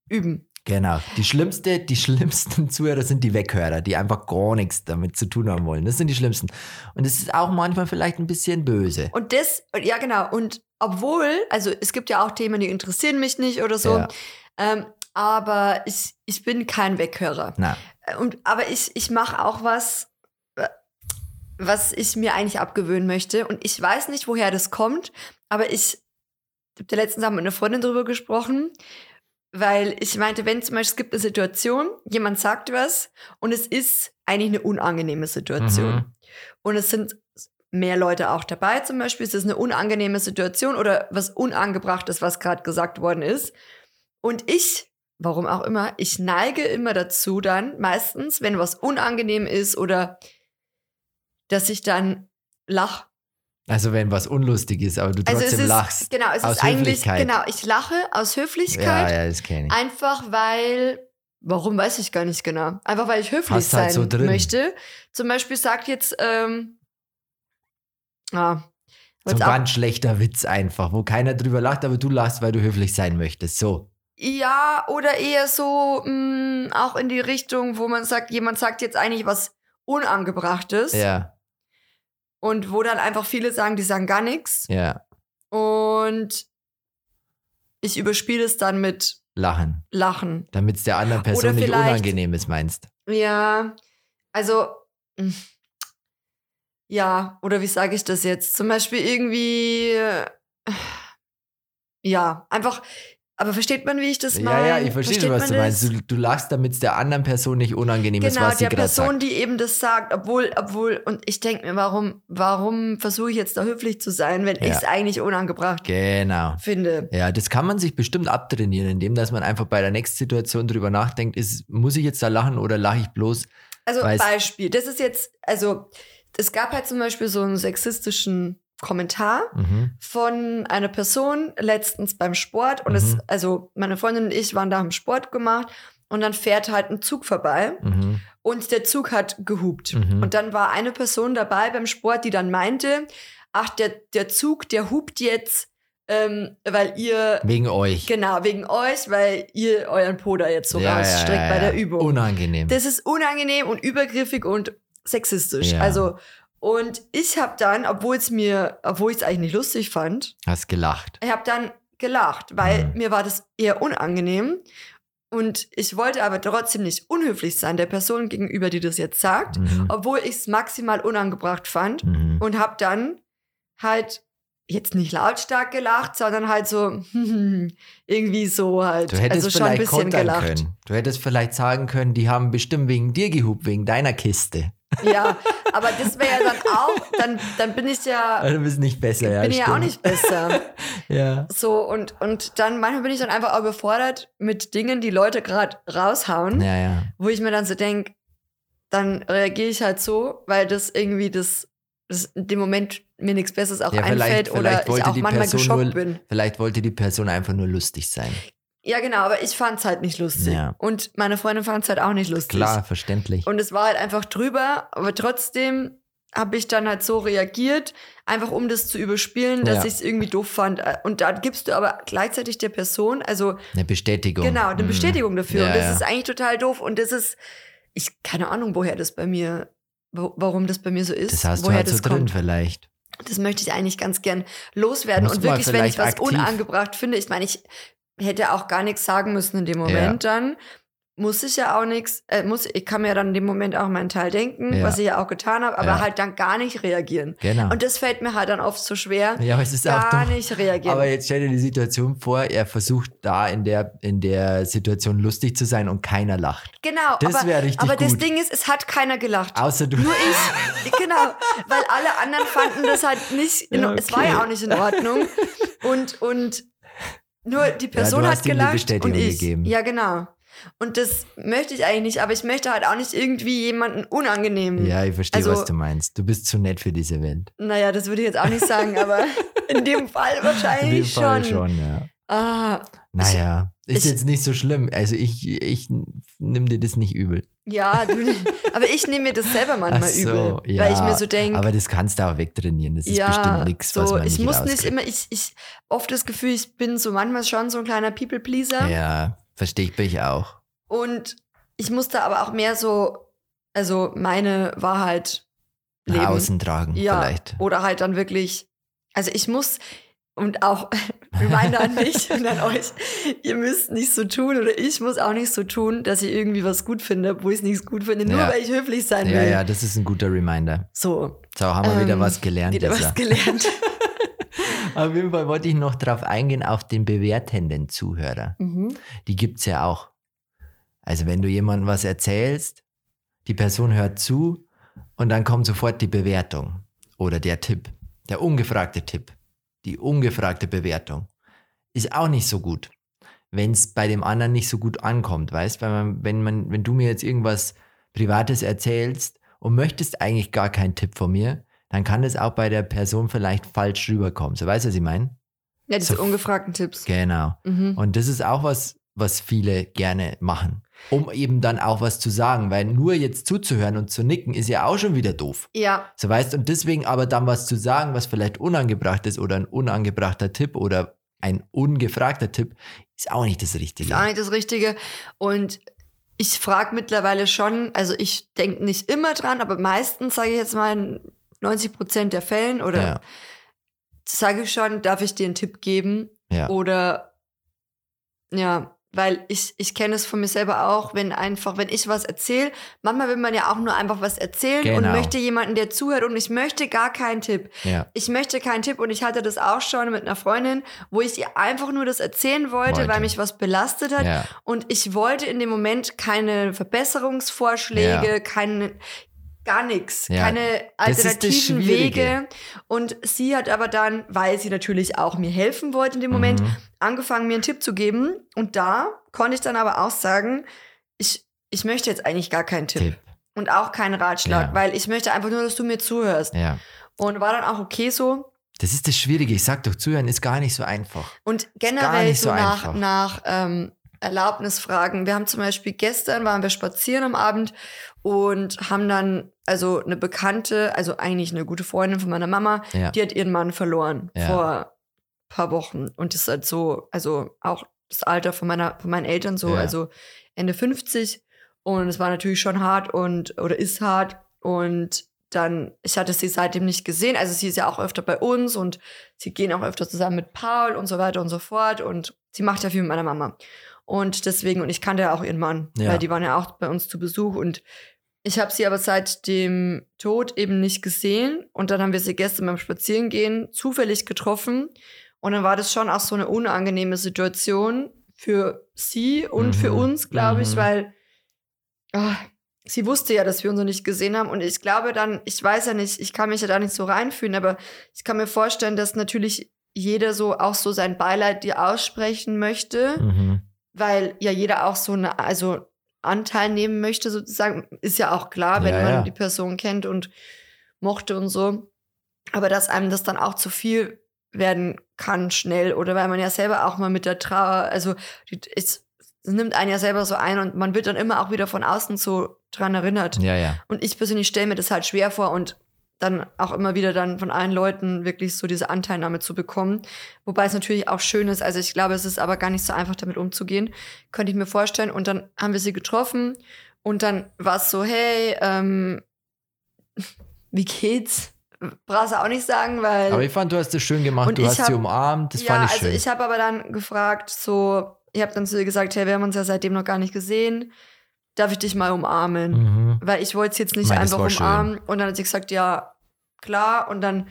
Speaker 1: üben.
Speaker 2: Genau. Die schlimmste, die schlimmsten Zuhörer sind die Weghörer, die einfach gar nichts damit zu tun haben wollen. Das sind die schlimmsten. Und es ist auch manchmal vielleicht ein bisschen böse.
Speaker 1: Und das, ja genau, und obwohl, also es gibt ja auch Themen, die interessieren mich nicht oder so,
Speaker 2: Ja.
Speaker 1: ähm, aber ich, ich bin kein Weghörer.
Speaker 2: Na,
Speaker 1: Und, aber ich, ich mache auch was, äh, was ich mir eigentlich abgewöhnen möchte. Und ich weiß nicht, woher das kommt, aber ich habe der letztens haben mit einer Freundin drüber gesprochen, weil ich meinte, wenn zum Beispiel es gibt eine Situation, jemand sagt was und es ist eigentlich eine unangenehme Situation.
Speaker 2: Mhm.
Speaker 1: Und es sind mehr Leute auch dabei, zum Beispiel, es ist eine unangenehme Situation oder was Unangebrachtes, was gerade gesagt worden ist. Und ich, warum auch immer, ich neige immer dazu dann, meistens, wenn was unangenehm ist oder dass ich dann lach.
Speaker 2: Also wenn was unlustig ist, aber du
Speaker 1: Also
Speaker 2: trotzdem
Speaker 1: ist,
Speaker 2: lachst.
Speaker 1: genau, es
Speaker 2: Aus
Speaker 1: ist eigentlich,
Speaker 2: Höflichkeit.
Speaker 1: genau, ich lache aus
Speaker 2: Ja,
Speaker 1: Höflichkeit,
Speaker 2: ja, das kenne ich.
Speaker 1: einfach weil, warum weiß ich gar nicht genau, einfach weil ich höflich
Speaker 2: halt
Speaker 1: sein
Speaker 2: so drin.
Speaker 1: möchte. Zum Beispiel sagt jetzt, ähm, ah,
Speaker 2: So ein ganz schlechter Witz einfach, wo keiner drüber lacht, aber du lachst, weil du höflich sein möchtest. So.
Speaker 1: Ja, oder eher so mh, auch in die Richtung, wo man sagt, jemand sagt jetzt eigentlich was Unangebrachtes
Speaker 2: Ja,
Speaker 1: und wo dann einfach viele sagen, die sagen gar nichts
Speaker 2: ja.
Speaker 1: und ich überspiele es dann mit
Speaker 2: Lachen.
Speaker 1: Lachen.
Speaker 2: Damit es der anderen Person nicht unangenehm ist, meinst.
Speaker 1: Ja, also mh, ja, oder wie sage ich das jetzt? Zum Beispiel irgendwie äh, ja, einfach. Aber versteht man, wie ich das meine?
Speaker 2: Ja, ja, ich verstehe schon, was du meinst. Du, du lachst, damit es der anderen Person nicht unangenehm ist,
Speaker 1: Genau,
Speaker 2: was sie
Speaker 1: der
Speaker 2: gerade
Speaker 1: Person,
Speaker 2: sagt.
Speaker 1: die eben das sagt, obwohl, obwohl, und ich denke mir, warum, warum versuche ich jetzt da höflich zu sein, wenn
Speaker 2: Ja.
Speaker 1: ich es eigentlich unangebracht
Speaker 2: Genau.
Speaker 1: finde?
Speaker 2: Ja, das kann man sich bestimmt abtrainieren, indem dass man einfach bei der nächsten Situation drüber nachdenkt, ist, muss ich jetzt da lachen oder lache ich bloß?
Speaker 1: Also Beispiel, das ist jetzt, also es gab halt zum Beispiel so einen sexistischen Kommentar
Speaker 2: Mhm.
Speaker 1: von einer Person letztens beim Sport und
Speaker 2: Mhm.
Speaker 1: es, also meine Freundin und ich waren da im Sport gemacht und dann fährt halt ein Zug vorbei
Speaker 2: Mhm.
Speaker 1: und der Zug hat gehupt.
Speaker 2: Mhm.
Speaker 1: Und dann war eine Person dabei beim Sport, die dann meinte, ach, der, der Zug, der hupt jetzt, ähm, weil ihr,
Speaker 2: Wegen euch.
Speaker 1: genau, wegen euch, weil ihr euren Po da jetzt so rausstreckt bei der Übung.
Speaker 2: Unangenehm.
Speaker 1: Das ist unangenehm und übergriffig und sexistisch.
Speaker 2: Ja.
Speaker 1: Also, und ich habe dann, obwohl es mir, obwohl ich es eigentlich nicht lustig fand,
Speaker 2: Hast gelacht.
Speaker 1: ich habe dann gelacht, weil
Speaker 2: Mhm.
Speaker 1: mir war das eher unangenehm. Und ich wollte aber trotzdem nicht unhöflich sein der Person gegenüber, die das jetzt sagt,
Speaker 2: Mhm.
Speaker 1: obwohl ich es maximal unangebracht fand
Speaker 2: Mhm.
Speaker 1: und habe dann halt jetzt nicht lautstark gelacht, sondern halt so irgendwie so halt,
Speaker 2: Du hättest
Speaker 1: also schon ein
Speaker 2: vielleicht
Speaker 1: bisschen
Speaker 2: kontern
Speaker 1: gelacht.
Speaker 2: können. Du hättest vielleicht sagen können, die haben bestimmt wegen dir gehupt, wegen deiner Kiste.
Speaker 1: Ja, aber das wäre ja dann auch, dann, dann bin ich ja,
Speaker 2: Also, du bist nicht besser, ja.
Speaker 1: bin ich ja auch nicht besser.
Speaker 2: Ja.
Speaker 1: So, und, und dann manchmal bin ich dann einfach auch überfordert mit Dingen, die Leute gerade raushauen,
Speaker 2: Ja, ja.
Speaker 1: wo ich mir dann so denke, dann reagiere ich halt so, weil das irgendwie das, das in dem Moment mir nichts Besseres auch
Speaker 2: Ja, vielleicht-
Speaker 1: einfällt oder
Speaker 2: vielleicht
Speaker 1: ich
Speaker 2: wollte
Speaker 1: auch manchmal
Speaker 2: Person
Speaker 1: geschockt
Speaker 2: nur-
Speaker 1: bin.
Speaker 2: Vielleicht wollte die Person einfach nur lustig sein.
Speaker 1: Ja, genau, aber ich fand es halt nicht lustig.
Speaker 2: Ja.
Speaker 1: Und meine Freundin fand es halt auch nicht lustig.
Speaker 2: Klar, verständlich.
Speaker 1: Und es war halt einfach drüber, aber trotzdem habe ich dann halt so reagiert, einfach um das zu überspielen, dass
Speaker 2: Ja.
Speaker 1: ich es irgendwie doof fand. Und da gibst du aber gleichzeitig der Person, also
Speaker 2: Eine Bestätigung.
Speaker 1: genau, eine
Speaker 2: Mhm.
Speaker 1: Bestätigung dafür.
Speaker 2: Ja,
Speaker 1: und das
Speaker 2: ja.
Speaker 1: ist eigentlich total doof. Und das ist, ich keine Ahnung, woher das bei mir, warum das bei mir so ist,
Speaker 2: Das hast du
Speaker 1: woher
Speaker 2: halt so
Speaker 1: das
Speaker 2: drin
Speaker 1: kommt.
Speaker 2: vielleicht.
Speaker 1: Das möchte ich eigentlich ganz gern loswerden.
Speaker 2: Muss
Speaker 1: Und wirklich, wenn ich was
Speaker 2: aktiv-
Speaker 1: unangebracht finde, ich meine, ich hätte auch gar nichts sagen müssen in dem Moment dann. muss ich ja auch nichts, äh, muss, ich kann mir dann in dem Moment auch meinen Teil denken,
Speaker 2: Ja.
Speaker 1: was ich ja auch getan habe, aber
Speaker 2: Ja.
Speaker 1: halt dann gar nicht reagieren.
Speaker 2: Genau.
Speaker 1: Und das fällt mir halt dann oft so schwer,
Speaker 2: ja, aber es ist auch
Speaker 1: gar nicht reagieren.
Speaker 2: Aber jetzt stell dir die Situation vor, er versucht da in der, in der Situation lustig zu sein und keiner lacht.
Speaker 1: genau,
Speaker 2: das
Speaker 1: aber,
Speaker 2: wär richtig
Speaker 1: aber das
Speaker 2: gut.
Speaker 1: Ding ist, es hat keiner gelacht.
Speaker 2: Außer du.
Speaker 1: Nur ich. genau. Weil alle anderen fanden das halt nicht, in,
Speaker 2: Ja,
Speaker 1: es war
Speaker 2: okay.
Speaker 1: ja auch nicht in Ordnung. Und, und nur die Person
Speaker 2: du
Speaker 1: hat gelacht
Speaker 2: Bestätigung
Speaker 1: und ich.
Speaker 2: gegeben.
Speaker 1: Ja, genau. Und das möchte ich eigentlich nicht, aber ich möchte halt auch nicht irgendwie jemanden unangenehm.
Speaker 2: Ja, ich verstehe,
Speaker 1: Also-
Speaker 2: was du meinst. Du bist zu nett für diese Welt.
Speaker 1: Naja, das würde ich jetzt auch nicht sagen, aber in dem Fall
Speaker 2: In
Speaker 1: wahrscheinlich
Speaker 2: dem Fall
Speaker 1: schon.
Speaker 2: schon, ja.
Speaker 1: Ah,
Speaker 2: Naja, ist
Speaker 1: ich-
Speaker 2: jetzt nicht so schlimm. Also ich, ich nimm dir das nicht übel.
Speaker 1: Ja, du, aber ich nehme mir das selber manchmal
Speaker 2: so,
Speaker 1: übel,
Speaker 2: ja,
Speaker 1: weil ich mir so denke,
Speaker 2: Aber das kannst du auch wegtrainieren. Das ist
Speaker 1: ja,
Speaker 2: bestimmt nichts,
Speaker 1: so,
Speaker 2: was man
Speaker 1: ich
Speaker 2: nicht
Speaker 1: muss nicht
Speaker 2: rauskriegt.
Speaker 1: immer, ich, ich oft das Gefühl, ich bin so manchmal schon so ein kleiner People-Pleaser.
Speaker 2: Ja, verstehe ich, bin ich auch.
Speaker 1: Und ich musste aber auch mehr so, also meine Wahrheit
Speaker 2: Nach
Speaker 1: leben.
Speaker 2: außen tragen
Speaker 1: ja,
Speaker 2: vielleicht.
Speaker 1: Oder halt dann wirklich, also ich muss und auch Reminder an dich und an euch, ihr müsst nicht so tun oder ich muss auch nicht so tun, dass ich irgendwie was gut finde, wo ich es nicht gut finde, nur
Speaker 2: Ja.
Speaker 1: weil ich höflich sein
Speaker 2: Ja,
Speaker 1: will.
Speaker 2: ja, das ist ein guter Reminder.
Speaker 1: So,
Speaker 2: So, haben wir wieder
Speaker 1: Ähm,
Speaker 2: was gelernt.
Speaker 1: wieder was
Speaker 2: ja.
Speaker 1: gelernt.
Speaker 2: Auf jeden Fall wollte ich noch drauf eingehen, auf den bewertenden Zuhörer.
Speaker 1: mhm.
Speaker 2: Die gibt's ja auch. Also wenn du jemandem was erzählst, die Person hört zu und dann kommt sofort die Bewertung oder der Tipp, der ungefragte Tipp, die ungefragte Bewertung. Ist auch nicht so gut, wenn es bei dem anderen nicht so gut ankommt, weißt? Weil man, wenn man, wenn du mir jetzt irgendwas Privates erzählst und möchtest eigentlich gar keinen Tipp von mir, dann kann das auch bei der Person vielleicht falsch rüberkommen. So weißt du, was ich meine?
Speaker 1: Ja, diese
Speaker 2: So-
Speaker 1: ungefragten Tipps.
Speaker 2: Genau.
Speaker 1: Mhm.
Speaker 2: Und das ist auch was, was viele gerne machen, um eben dann auch was zu sagen, weil nur jetzt zuzuhören und zu nicken ist ja auch schon wieder doof.
Speaker 1: Ja,
Speaker 2: So weißt und deswegen aber dann was zu sagen, was vielleicht unangebracht ist oder ein unangebrachter Tipp oder ein ungefragter Tipp, ist auch nicht das Richtige.
Speaker 1: ist auch nicht das Richtige. Und ich frage mittlerweile schon, also ich denke nicht immer dran, aber meistens sage ich jetzt mal in 90 Prozent der Fällen oder
Speaker 2: Ja,
Speaker 1: sage ich schon, darf ich dir einen Tipp geben?
Speaker 2: ja,
Speaker 1: Oder ja, weil ich, ich kenne es von mir selber auch, wenn einfach, wenn ich was erzähle, manchmal will man ja auch nur einfach was erzählen und
Speaker 2: Genau.
Speaker 1: möchte jemanden, der zuhört und ich möchte gar keinen Tipp.
Speaker 2: ja,
Speaker 1: Ich möchte keinen Tipp und ich hatte das auch schon mit einer Freundin, wo ich ihr einfach nur das erzählen wollte,
Speaker 2: Wollte.
Speaker 1: weil mich was belastet hat.
Speaker 2: ja,
Speaker 1: Und ich wollte in dem Moment keine Verbesserungsvorschläge,
Speaker 2: Ja.
Speaker 1: keine, gar nichts,
Speaker 2: Ja.
Speaker 1: keine alternativen. Wege. Und sie hat aber dann, weil sie natürlich auch mir helfen wollte in dem Moment,
Speaker 2: Mhm.
Speaker 1: angefangen, mir einen Tipp zu geben. Und da konnte ich dann aber auch sagen, ich, ich möchte jetzt eigentlich gar keinen Tipp.
Speaker 2: Tipp.
Speaker 1: Und auch keinen Ratschlag,
Speaker 2: Ja.
Speaker 1: weil ich möchte einfach nur, dass du mir zuhörst.
Speaker 2: ja.
Speaker 1: Und war dann auch okay so.
Speaker 2: Das ist das Schwierige. Ich sag doch, zuhören ist gar nicht so einfach.
Speaker 1: Und generell so,
Speaker 2: so
Speaker 1: nach, nach ähm, Erlaubnisfragen. Wir haben zum Beispiel gestern waren wir spazieren am Abend und haben dann, also eine Bekannte, also eigentlich eine gute Freundin von meiner Mama,
Speaker 2: Ja.
Speaker 1: die hat ihren Mann verloren
Speaker 2: Ja.
Speaker 1: vor ein paar Wochen. Und das ist halt so, also auch das Alter von, meiner, von meinen Eltern so,
Speaker 2: Ja.
Speaker 1: also Ende 50. Und es war natürlich schon hart und, oder ist hart. Und dann, ich hatte sie seitdem nicht gesehen. Also sie ist ja auch öfter bei uns und sie gehen auch öfter zusammen mit Paul und so weiter und so fort. Und sie macht ja viel mit meiner Mama. Und deswegen, und ich kannte ja auch ihren Mann,
Speaker 2: Ja.
Speaker 1: weil die waren ja auch bei uns zu Besuch. Und ich habe sie aber seit dem Tod eben nicht gesehen. Und dann haben wir sie gestern beim Spazierengehen zufällig getroffen. Und dann war das schon auch so eine unangenehme Situation für sie und für
Speaker 2: Mhm.
Speaker 1: uns, glaube ich,
Speaker 2: Mhm.
Speaker 1: weil ah, sie wusste ja, dass wir uns noch nicht gesehen haben. Und ich glaube dann, ich weiß ja nicht, ich kann mich ja da nicht so reinfühlen, aber ich kann mir vorstellen, dass natürlich jeder so auch so sein Beileid dir aussprechen möchte,
Speaker 2: Mhm.
Speaker 1: weil ja jeder auch so eine, also Anteil nehmen möchte, sozusagen, ist ja auch klar, wenn
Speaker 2: Ja,
Speaker 1: man
Speaker 2: ja.
Speaker 1: die Person kennt und mochte und so. Aber dass einem das dann auch zu viel werden kann, schnell, oder weil man ja selber auch mal mit der Trauer, also es nimmt einen ja selber so ein und man wird dann immer auch wieder von außen so dran erinnert.
Speaker 2: Ja, ja.
Speaker 1: Und ich persönlich stelle mir das halt schwer vor und dann auch immer wieder dann von allen Leuten wirklich so diese Anteilnahme zu bekommen. Wobei es natürlich auch schön ist. Also ich glaube, es ist aber gar nicht so einfach, damit umzugehen. Könnte ich mir vorstellen. Und dann haben wir sie getroffen und dann war es so, hey, ähm, wie geht's? Brauchst du auch nicht sagen, weil.
Speaker 2: Aber ich fand, du hast das schön gemacht.
Speaker 1: Und
Speaker 2: du hast
Speaker 1: hab-
Speaker 2: sie umarmt. Das
Speaker 1: ja,
Speaker 2: fand ich
Speaker 1: also
Speaker 2: schön.
Speaker 1: ich habe aber dann gefragt, so, ich habe dann zu ihr gesagt, hey, wir haben uns ja seitdem noch gar nicht gesehen. Darf ich dich mal umarmen?
Speaker 2: Mhm.
Speaker 1: Weil ich wollte es jetzt nicht
Speaker 2: Ich meine, das
Speaker 1: einfach
Speaker 2: war schön.
Speaker 1: umarmen. Und dann hat sie gesagt, ja, klar. Und dann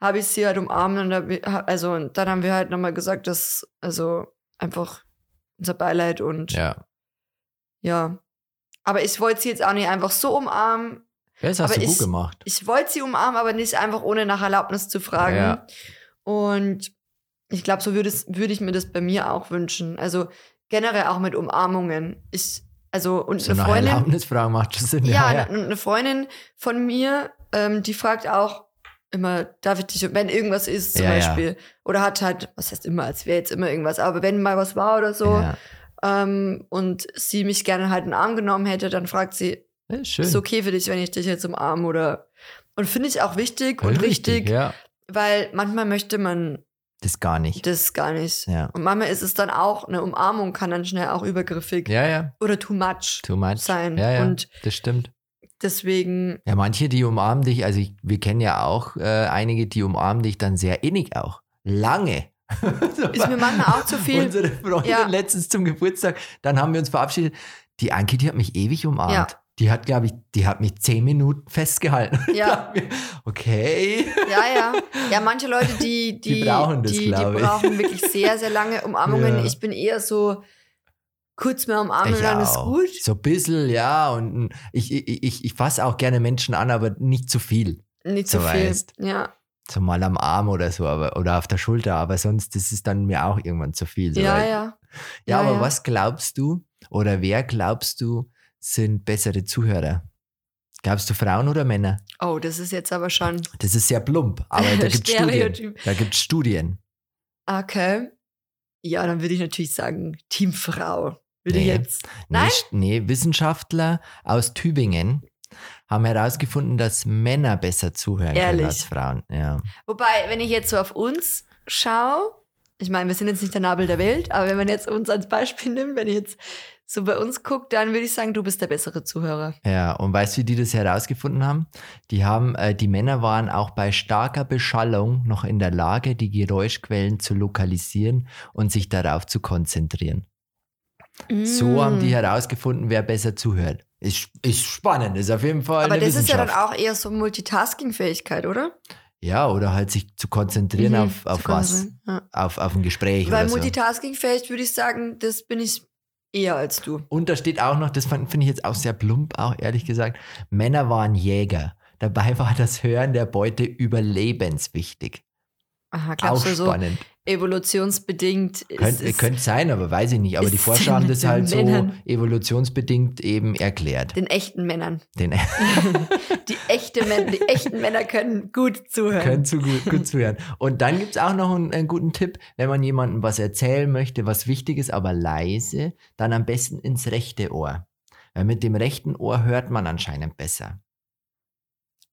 Speaker 1: habe ich sie halt umarmt. Und dann, also, und dann haben wir halt nochmal gesagt, dass, also einfach unser Beileid und ja.
Speaker 2: Ja.
Speaker 1: Aber ich wollte sie jetzt auch nicht einfach so umarmen.
Speaker 2: ja, das hast
Speaker 1: Aber
Speaker 2: du gut
Speaker 1: ich-
Speaker 2: gemacht.
Speaker 1: Ich wollte sie umarmen, aber nicht einfach ohne nach Erlaubnis zu fragen.
Speaker 2: Ja.
Speaker 1: Und ich glaube, so würde würde ich mir das bei mir auch wünschen. Also generell auch mit Umarmungen. Ich, also, und
Speaker 2: So
Speaker 1: eine
Speaker 2: nach
Speaker 1: Freundin.
Speaker 2: Erlaubnisfragen macht schon Sinn.
Speaker 1: Ja,
Speaker 2: Ja, ja.
Speaker 1: eine eine Freundin von mir, ähm, die fragt auch immer, darf ich dich, wenn irgendwas ist zum
Speaker 2: Ja.
Speaker 1: Beispiel. Oder hat halt, was heißt immer, als wäre jetzt immer irgendwas, aber wenn mal was war oder so ähm, und sie mich gerne halt in den Arm genommen hätte, dann fragt sie, ist okay für dich, wenn ich dich jetzt umarme oder und finde ich auch wichtig und richtig,
Speaker 2: Ja,
Speaker 1: weil manchmal möchte man
Speaker 2: das gar nicht.
Speaker 1: das gar nicht.
Speaker 2: Ja.
Speaker 1: Und manchmal ist es dann auch, eine Umarmung kann dann schnell auch übergriffig
Speaker 2: Ja, ja.
Speaker 1: oder too much
Speaker 2: Too much.
Speaker 1: sein.
Speaker 2: Ja, ja.
Speaker 1: Und
Speaker 2: das stimmt.
Speaker 1: deswegen,
Speaker 2: Ja, manche, die umarmen dich, also ich, wir kennen ja auch äh, einige, die umarmen dich dann sehr innig auch. Lange.
Speaker 1: ist mir manchmal auch zu viel.
Speaker 2: Unsere Freundin
Speaker 1: Ja.
Speaker 2: letztens zum Geburtstag, dann haben wir uns verabschiedet. Die Anki, die hat mich ewig umarmt.
Speaker 1: Ja.
Speaker 2: Die hat, glaube ich, die hat mich zehn Minuten festgehalten.
Speaker 1: Ja.
Speaker 2: okay.
Speaker 1: Ja, ja. Ja, manche Leute, die, die,
Speaker 2: Die brauchen das,
Speaker 1: die, die
Speaker 2: glaube ich.
Speaker 1: brauchen wirklich sehr, sehr lange Umarmungen.
Speaker 2: Ja.
Speaker 1: Ich bin eher so kurz mehr umarmen und
Speaker 2: Ich
Speaker 1: dann ist
Speaker 2: auch.
Speaker 1: gut.
Speaker 2: So ein bisschen, ja. Und ich, ich, ich, ich fasse auch gerne Menschen an, aber nicht zu viel.
Speaker 1: Nicht so
Speaker 2: So
Speaker 1: viel.
Speaker 2: weißt.
Speaker 1: Ja.
Speaker 2: So mal am Arm oder so, aber, oder auf der Schulter, aber sonst ist es dann mir auch irgendwann zu viel. So,
Speaker 1: Ja, ja.
Speaker 2: Ja,
Speaker 1: Ja,
Speaker 2: aber
Speaker 1: ja.
Speaker 2: was glaubst du oder wer glaubst du sind bessere Zuhörer? Glaubst du Frauen oder Männer?
Speaker 1: Oh, das ist jetzt aber schon.
Speaker 2: Das ist sehr plump, aber da gibt es Studien. Da gibt Studien.
Speaker 1: Okay. Ja, dann würde ich natürlich sagen, Teamfrau. Würde ich
Speaker 2: Nee.
Speaker 1: jetzt.
Speaker 2: Nee,
Speaker 1: Nein?
Speaker 2: st- Nee, Wissenschaftler aus Tübingen haben herausgefunden, dass Männer besser zuhören können
Speaker 1: Ehrlich?
Speaker 2: als Frauen. Ja.
Speaker 1: Wobei, wenn ich jetzt so auf uns schaue, ich meine, wir sind jetzt nicht der Nabel der Welt, aber wenn man jetzt uns als Beispiel nimmt, wenn ich jetzt so bei uns guckt, dann würde ich sagen, du bist der bessere Zuhörer.
Speaker 2: Ja, und weißt du, wie die das herausgefunden haben? Die haben, äh, die Männer waren auch bei starker Beschallung noch in der Lage, die Geräuschquellen zu lokalisieren und sich darauf zu konzentrieren. So haben die
Speaker 1: Mm.
Speaker 2: herausgefunden, wer besser zuhört. Ist, ist spannend, ist auf jeden Fall
Speaker 1: Aber das ist ja dann auch eher so Multitasking-Fähigkeit, oder?
Speaker 2: Ja, oder halt sich zu konzentrieren
Speaker 1: Mhm,
Speaker 2: auf, auf
Speaker 1: zu
Speaker 2: was?
Speaker 1: Ja.
Speaker 2: Auf, auf ein Gespräch
Speaker 1: Weil
Speaker 2: oder so.
Speaker 1: Multitasking-fähig würde ich sagen, das bin ich eher als du.
Speaker 2: Und da steht auch noch, das finde ich jetzt auch sehr plump, auch ehrlich gesagt, Männer waren Jäger. Dabei war das Hören der Beute überlebenswichtig.
Speaker 1: Aha,
Speaker 2: Auch
Speaker 1: glaubst du so
Speaker 2: spannend.
Speaker 1: evolutionsbedingt
Speaker 2: Könnte
Speaker 1: es
Speaker 2: könnte sein, aber weiß ich nicht. Aber die Forscher haben das halt so
Speaker 1: Männern.
Speaker 2: evolutionsbedingt eben erklärt.
Speaker 1: den echten Männern.
Speaker 2: Den
Speaker 1: Die, echte Män die echten Männer können gut zuhören.
Speaker 2: können zu gut, gut zuhören. Und dann gibt es auch noch einen, einen guten Tipp, wenn man jemandem was erzählen möchte, was wichtig ist, aber leise, dann am besten ins rechte Ohr. Weil mit dem rechten Ohr hört man anscheinend besser.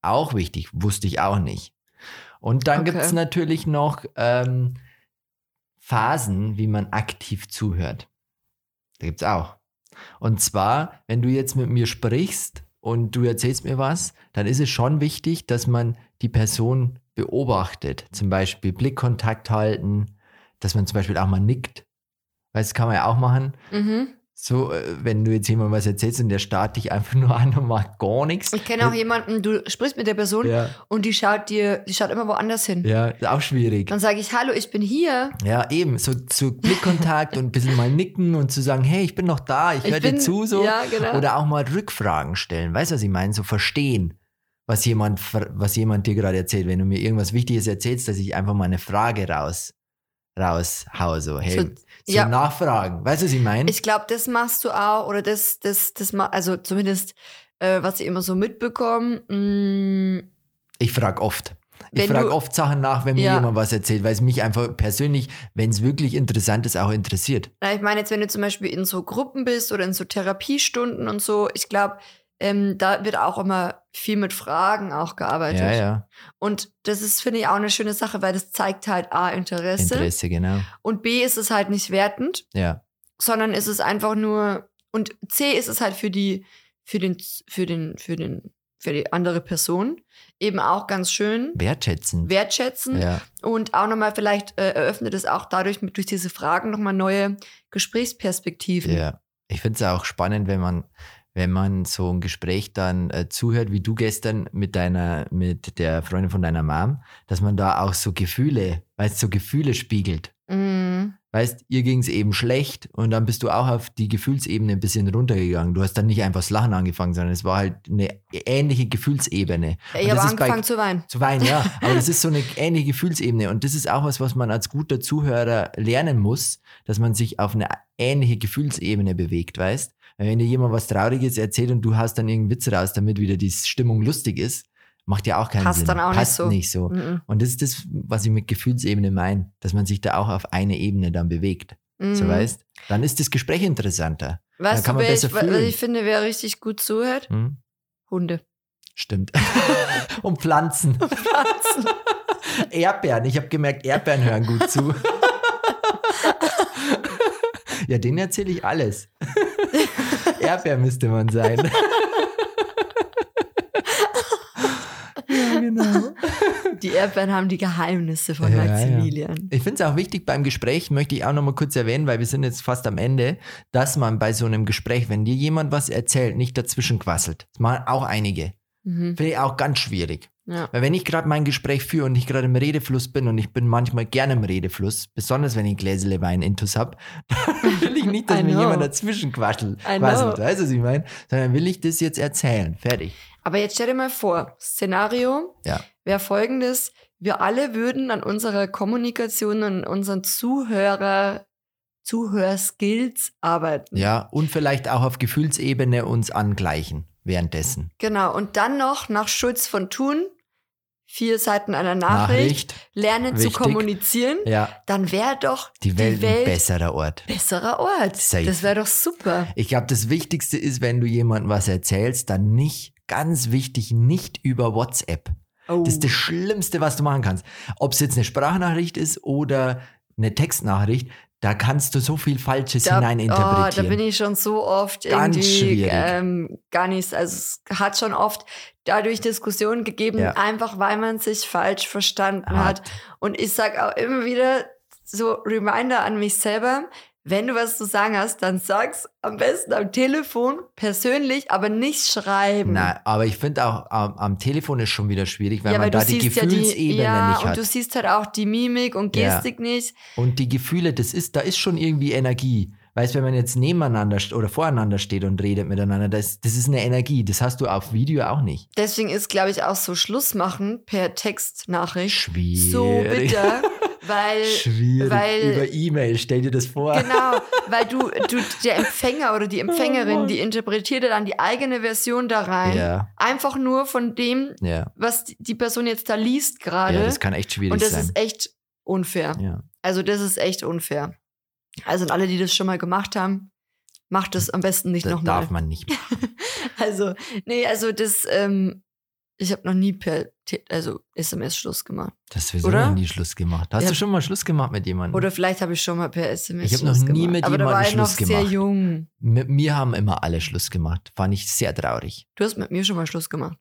Speaker 2: Auch wichtig, wusste ich auch nicht. Und dann
Speaker 1: Okay.
Speaker 2: gibt es natürlich noch ähm, Phasen, wie man aktiv zuhört. Da gibt es auch. Und zwar, wenn du jetzt mit mir sprichst und du erzählst mir was, dann ist es schon wichtig, dass man die Person beobachtet. Zum Beispiel Blickkontakt halten, dass man zum Beispiel auch mal nickt. Weil das kann man ja auch machen.
Speaker 1: Mhm.
Speaker 2: So, äh, wenn du jetzt jemandem was erzählst und der starrt dich einfach nur an und macht gar nichts.
Speaker 1: Ich kenne auch jemanden, du sprichst mit der Person
Speaker 2: Ja,
Speaker 1: und die schaut dir, die schaut immer woanders hin.
Speaker 2: ja, ist auch schwierig.
Speaker 1: Dann sage ich, hallo, ich bin hier.
Speaker 2: Ja, eben, so zu Blickkontakt und ein bisschen mal nicken und zu sagen, hey, ich bin noch da, ich
Speaker 1: Ich
Speaker 2: höre dir zu, so.
Speaker 1: ja, genau.
Speaker 2: Oder auch mal Rückfragen stellen. Weißt du, was ich meine? So verstehen, was jemand, was jemand dir gerade erzählt. Wenn du mir irgendwas Wichtiges erzählst, dass ich einfach mal eine Frage raus, raushau, so, hey,
Speaker 1: So,
Speaker 2: so,
Speaker 1: ja.
Speaker 2: nachfragen. Weißt du, was ich meine?
Speaker 1: Ich glaube, das machst du auch, oder das, das, das, also zumindest, äh, was ich immer so mitbekomme. mm,
Speaker 2: Ich frage oft. Ich frage oft Sachen nach, wenn mir
Speaker 1: Ja.
Speaker 2: jemand was erzählt, weil es mich einfach persönlich, wenn es wirklich interessant ist, auch interessiert.
Speaker 1: Na, ich meine jetzt, wenn du zum Beispiel in so Gruppen bist oder in so Therapiestunden und so, ich glaube, ähm, da wird auch immer viel mit Fragen auch gearbeitet.
Speaker 2: Ja, ja.
Speaker 1: Und das ist, finde ich, auch eine schöne Sache, weil das zeigt halt A, Interesse,
Speaker 2: Interesse, genau.
Speaker 1: und B, ist es halt nicht wertend,
Speaker 2: Ja.
Speaker 1: sondern ist es einfach nur, und C ist es halt für die, für den, für den, für den, für die andere Person. Eben auch ganz schön
Speaker 2: Wertschätzen.
Speaker 1: wertschätzen.
Speaker 2: ja.
Speaker 1: Und auch nochmal, vielleicht äh, eröffnet es auch dadurch mit durch diese Fragen nochmal neue Gesprächsperspektiven.
Speaker 2: Ja, ich finde es auch spannend, wenn man, wenn man so ein Gespräch dann äh, zuhört, wie du gestern mit deiner, mit der Freundin von deiner Mom, dass man da auch so Gefühle, weißt so Gefühle spiegelt.
Speaker 1: Mhm.
Speaker 2: Weißt, ihr ging es eben schlecht und dann bist du auch auf die Gefühlsebene ein bisschen runtergegangen. Du hast dann nicht einfach das Lachen angefangen, sondern es war halt eine ähnliche Gefühlsebene.
Speaker 1: Ich habe
Speaker 2: ist bei-
Speaker 1: angefangen zu weinen.
Speaker 2: Zu weinen, ja. Aber das ist so eine ähnliche Gefühlsebene. Und das ist auch was, was man als guter Zuhörer lernen muss, dass man sich auf eine ähnliche Gefühlsebene bewegt, weißt? Weil Wenn dir jemand was Trauriges erzählt und du hast dann irgendeinen Witz raus, damit wieder die Stimmung lustig ist, macht ja auch keinen
Speaker 1: Passt
Speaker 2: Sinn.
Speaker 1: dann auch nicht
Speaker 2: Passt
Speaker 1: so.
Speaker 2: nicht so.
Speaker 1: Mhm.
Speaker 2: Und das ist das, was ich mit Gefühlsebene meine, dass man sich da auch auf eine Ebene dann bewegt. So
Speaker 1: Mhm.
Speaker 2: weißt? Dann ist das Gespräch interessanter.
Speaker 1: Weißt
Speaker 2: kann
Speaker 1: du,
Speaker 2: man
Speaker 1: ich,
Speaker 2: besser
Speaker 1: wa- was ich finde, wer richtig gut zuhört?
Speaker 2: Hm?
Speaker 1: Hunde.
Speaker 2: Stimmt. und Pflanzen.
Speaker 1: Pflanzen.
Speaker 2: Erdbeeren. Ich habe gemerkt, Erdbeeren hören gut zu. ja, denen erzähle ich alles. Erdbeer müsste man sein. ja, genau.
Speaker 1: Die Erdbeeren haben die Geheimnisse von
Speaker 2: Ja, ja.
Speaker 1: Maximilian.
Speaker 2: Ich finde es auch wichtig beim Gespräch, möchte ich auch noch mal kurz erwähnen, weil wir sind jetzt fast am Ende, dass man bei so einem Gespräch, wenn dir jemand was erzählt, nicht dazwischen quasselt. Das machen auch einige.
Speaker 1: Mhm.
Speaker 2: Finde ich auch ganz schwierig.
Speaker 1: Ja.
Speaker 2: Weil wenn ich gerade mein Gespräch führe und ich gerade im Redefluss bin und ich bin manchmal gerne im Redefluss, besonders wenn ich Gläsele Wein intus hab, dann will ich nicht, dass mir jemand dazwischen quasselt,
Speaker 1: I
Speaker 2: quasselt weißt du, was ich meine? Sondern will ich das jetzt erzählen. Fertig.
Speaker 1: Aber jetzt stell dir mal vor, Szenario
Speaker 2: Ja.
Speaker 1: wäre folgendes. Wir alle würden an unserer Kommunikation und unseren Zuhörer, Zuhörskills arbeiten.
Speaker 2: Ja, und vielleicht auch auf Gefühlsebene uns angleichen währenddessen.
Speaker 1: Genau. Und dann noch nach Schulz von Thun, vier Seiten einer Nachricht, lernen zu
Speaker 2: wichtig.
Speaker 1: kommunizieren.
Speaker 2: Ja,
Speaker 1: Dann wäre doch
Speaker 2: die Welt,
Speaker 1: Welt
Speaker 2: ein besserer Ort.
Speaker 1: besserer Ort.
Speaker 2: Safe.
Speaker 1: Das wäre doch super.
Speaker 2: Ich glaube, das Wichtigste ist, wenn du jemandem was erzählst, dann nicht, ganz wichtig, nicht über WhatsApp.
Speaker 1: Oh.
Speaker 2: Das ist das Schlimmste, was du machen kannst. Ob es jetzt eine Sprachnachricht ist oder eine Textnachricht, da kannst du so viel Falsches
Speaker 1: da, oh,
Speaker 2: hineininterpretieren.
Speaker 1: da bin ich schon so oft
Speaker 2: Ganz
Speaker 1: irgendwie
Speaker 2: schwierig.
Speaker 1: ähm, gar nicht. Also es hat schon oft dadurch Diskussionen gegeben,
Speaker 2: Ja.
Speaker 1: einfach weil man sich falsch verstanden
Speaker 2: Hart.
Speaker 1: hat. Und ich sag auch immer wieder so Reminder an mich selber. Wenn du was zu sagen hast, dann sag's am besten am Telefon, persönlich, aber nicht schreiben.
Speaker 2: Nein, aber ich finde auch, am, am Telefon ist schon wieder schwierig, weil
Speaker 1: ja,
Speaker 2: man
Speaker 1: weil
Speaker 2: da
Speaker 1: du
Speaker 2: die
Speaker 1: siehst ja
Speaker 2: Gefühlsebene
Speaker 1: die, ja,
Speaker 2: nicht
Speaker 1: und
Speaker 2: hat.
Speaker 1: du siehst halt auch die Mimik und
Speaker 2: Ja.
Speaker 1: Gestik nicht.
Speaker 2: Und die Gefühle, das ist, da ist schon irgendwie Energie. Weißt, wenn man jetzt nebeneinander oder voreinander steht und redet miteinander, das, das ist eine Energie. Das hast du auf Video auch nicht.
Speaker 1: Deswegen ist, glaube ich, auch so Schluss machen per Textnachricht
Speaker 2: Schwierig.
Speaker 1: so bitter, weil
Speaker 2: Schwierig.
Speaker 1: weil-
Speaker 2: Über E-Mail, stell dir das vor.
Speaker 1: genau, weil du, du der Empfänger oder die Empfängerin,
Speaker 2: Mann.
Speaker 1: die interpretiert ja dann die eigene Version da rein,
Speaker 2: Ja,
Speaker 1: einfach nur von dem,
Speaker 2: ja.
Speaker 1: was die- Person jetzt da liest gerade.
Speaker 2: Ja, das kann echt schwierig
Speaker 1: und das
Speaker 2: sein.
Speaker 1: ist echt unfair.
Speaker 2: ja.
Speaker 1: Also das ist echt unfair. Also an alle, die das schon mal gemacht haben, macht das am besten nicht
Speaker 2: Das
Speaker 1: nochmal.
Speaker 2: darf man nicht.
Speaker 1: Also, nee, also das, ähm, ich habe noch nie per also SMS Schluss gemacht.
Speaker 2: Das sowieso
Speaker 1: Oder?
Speaker 2: noch nie Schluss gemacht. Hast
Speaker 1: Ja.
Speaker 2: du schon mal Schluss gemacht mit jemandem?
Speaker 1: Oder vielleicht habe ich schon mal per SMS
Speaker 2: Ich hab noch
Speaker 1: Schluss
Speaker 2: nie
Speaker 1: gemacht.
Speaker 2: mit
Speaker 1: Aber da war
Speaker 2: jemandem
Speaker 1: ich noch
Speaker 2: Schluss
Speaker 1: sehr
Speaker 2: gemacht.
Speaker 1: jung.
Speaker 2: Mit mir haben immer alle Schluss gemacht. Fand ich sehr traurig.
Speaker 1: Du hast mit mir schon mal Schluss gemacht.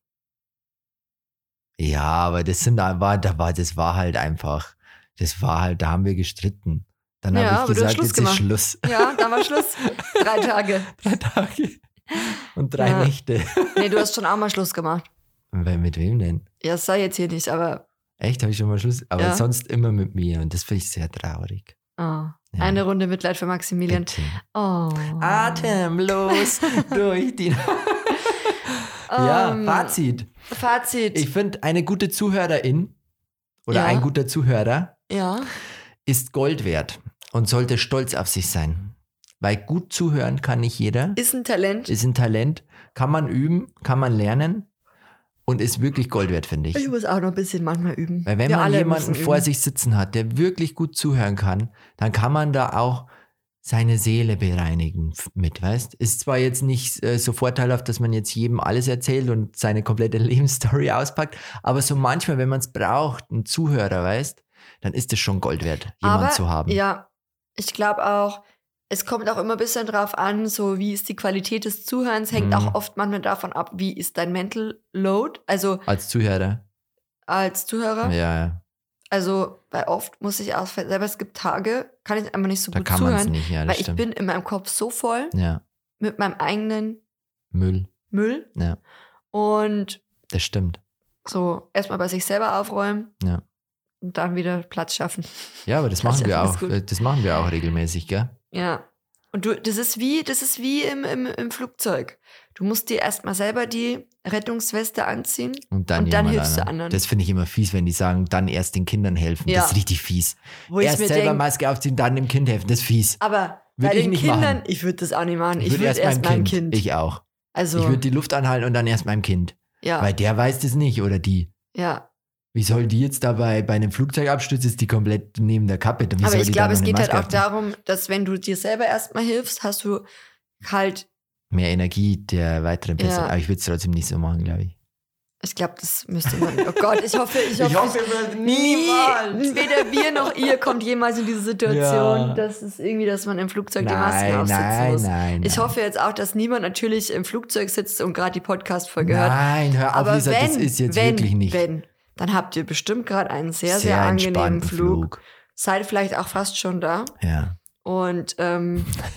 Speaker 2: Ja, aber das sind da war, da war, das war halt einfach. Das war halt, da haben wir gestritten. Dann
Speaker 1: Ja,
Speaker 2: habe ich gesagt,
Speaker 1: Schluss
Speaker 2: jetzt
Speaker 1: gemacht.
Speaker 2: ist Schluss.
Speaker 1: Ja, da war Schluss. Drei Tage.
Speaker 2: Drei Tage. Und drei
Speaker 1: Ja.
Speaker 2: Nächte.
Speaker 1: Nee, du hast schon auch mal Schluss gemacht.
Speaker 2: Mit wem denn?
Speaker 1: Ja, sei jetzt hier nicht, aber
Speaker 2: Echt, habe ich schon mal Schluss? Aber
Speaker 1: Ja.
Speaker 2: sonst immer mit mir. Und das finde ich sehr traurig.
Speaker 1: oh,
Speaker 2: Ja.
Speaker 1: eine Runde Mitleid für Maximilian. Oh.
Speaker 2: Atemlos durch die. ja,
Speaker 1: Ähm,
Speaker 2: Fazit.
Speaker 1: Fazit.
Speaker 2: Ich finde, eine gute Zuhörerin oder
Speaker 1: Ja.
Speaker 2: ein guter Zuhörer ist Gold wert und sollte stolz auf sich sein. Weil gut zuhören kann nicht jeder.
Speaker 1: Ist ein Talent.
Speaker 2: Ist ein Talent. Kann man üben, kann man lernen und ist wirklich Gold wert, finde ich.
Speaker 1: Ich muss auch noch ein bisschen manchmal üben.
Speaker 2: Weil wenn
Speaker 1: Wir
Speaker 2: man jemanden vor
Speaker 1: üben.
Speaker 2: sich sitzen hat, der wirklich gut zuhören kann, dann kann man da auch seine Seele bereinigen mit, weißt? Ist zwar jetzt nicht äh, so vorteilhaft, dass man jetzt jedem alles erzählt und seine komplette Lebensstory auspackt, aber so manchmal, wenn man es braucht, ein Zuhörer, weißt, dann ist es schon Gold wert, jemanden
Speaker 1: Aber,
Speaker 2: zu haben.
Speaker 1: Ja, ich glaube auch, es kommt auch immer ein bisschen drauf an, so wie ist die Qualität des Zuhörens, hängt
Speaker 2: Mhm.
Speaker 1: auch oft manchmal davon ab, wie ist dein Mental Load, also
Speaker 2: Als Zuhörer.
Speaker 1: als Zuhörer.
Speaker 2: Ja, ja.
Speaker 1: Also, weil oft muss ich auch selber, es gibt Tage, kann ich einfach nicht so
Speaker 2: Da
Speaker 1: gut
Speaker 2: kann
Speaker 1: zuhören,
Speaker 2: nicht, ja,
Speaker 1: weil
Speaker 2: das
Speaker 1: ich
Speaker 2: stimmt.
Speaker 1: bin in meinem Kopf so voll
Speaker 2: ja,
Speaker 1: mit meinem eigenen
Speaker 2: Müll.
Speaker 1: Müll
Speaker 2: Ja,
Speaker 1: und
Speaker 2: das stimmt.
Speaker 1: so erstmal bei sich selber aufräumen
Speaker 2: Ja.
Speaker 1: und dann wieder Platz schaffen.
Speaker 2: Ja, aber das
Speaker 1: Platz
Speaker 2: machen wir auch. äh, Das machen wir auch regelmäßig, gell?
Speaker 1: Ja. Und du, das ist wie, das ist wie im, im, im Flugzeug. Du musst dir erstmal selber die Rettungsweste anziehen.
Speaker 2: Und dann,
Speaker 1: Und dann hilfst du
Speaker 2: anderen.
Speaker 1: anderen.
Speaker 2: Das finde ich immer fies, wenn die sagen, dann erst den Kindern helfen.
Speaker 1: Ja.
Speaker 2: Das ist richtig fies.
Speaker 1: Wo ich
Speaker 2: erst
Speaker 1: mir
Speaker 2: selber
Speaker 1: denke,
Speaker 2: Maske aufziehen, dann dem Kind helfen. Das ist fies.
Speaker 1: aber
Speaker 2: Würd
Speaker 1: bei
Speaker 2: ich
Speaker 1: den
Speaker 2: nicht
Speaker 1: Kindern,
Speaker 2: machen.
Speaker 1: ich würde das auch nicht machen. Ich,
Speaker 2: würd
Speaker 1: würde erst meinem Kind.
Speaker 2: Ich auch.
Speaker 1: also,
Speaker 2: Ich würde die Luft anhalten und dann erst meinem Kind.
Speaker 1: ja,
Speaker 2: Weil der weiß das nicht oder die.
Speaker 1: ja.
Speaker 2: Wie soll die jetzt dabei bei einem Flugzeugabsturz ist die komplett neben der Kappe? Wie
Speaker 1: Aber ich
Speaker 2: die
Speaker 1: glaube, es geht halt
Speaker 2: Maske
Speaker 1: auch
Speaker 2: aufziehen?
Speaker 1: darum, dass wenn du dir selber erstmal hilfst, hast du halt,
Speaker 2: Mehr Energie der weiteren Person.
Speaker 1: Ja.
Speaker 2: Aber ich würde es trotzdem nicht so machen, glaube ich.
Speaker 1: ich glaube, das müsste man. Oh Gott, ich hoffe, ich hoffe,
Speaker 2: wir
Speaker 1: Nie, weder wir noch ihr kommt jemals in diese Situation,
Speaker 2: Ja.
Speaker 1: dass es irgendwie, dass man im Flugzeug die Masken
Speaker 2: Nein,
Speaker 1: aufsetzen
Speaker 2: nein,
Speaker 1: muss.
Speaker 2: nein.
Speaker 1: Ich
Speaker 2: nein.
Speaker 1: hoffe jetzt auch, dass niemand natürlich im Flugzeug sitzt und gerade die Podcast-Folge hört.
Speaker 2: Nein, hör auf,
Speaker 1: Aber
Speaker 2: Lisa,
Speaker 1: wenn,
Speaker 2: das ist jetzt
Speaker 1: wenn,
Speaker 2: wirklich nicht.
Speaker 1: wenn, dann habt ihr bestimmt gerade einen sehr, sehr, angenehmen
Speaker 2: entspannten
Speaker 1: Flug. Seid vielleicht auch fast schon da.
Speaker 2: Ja.
Speaker 1: Und ähm,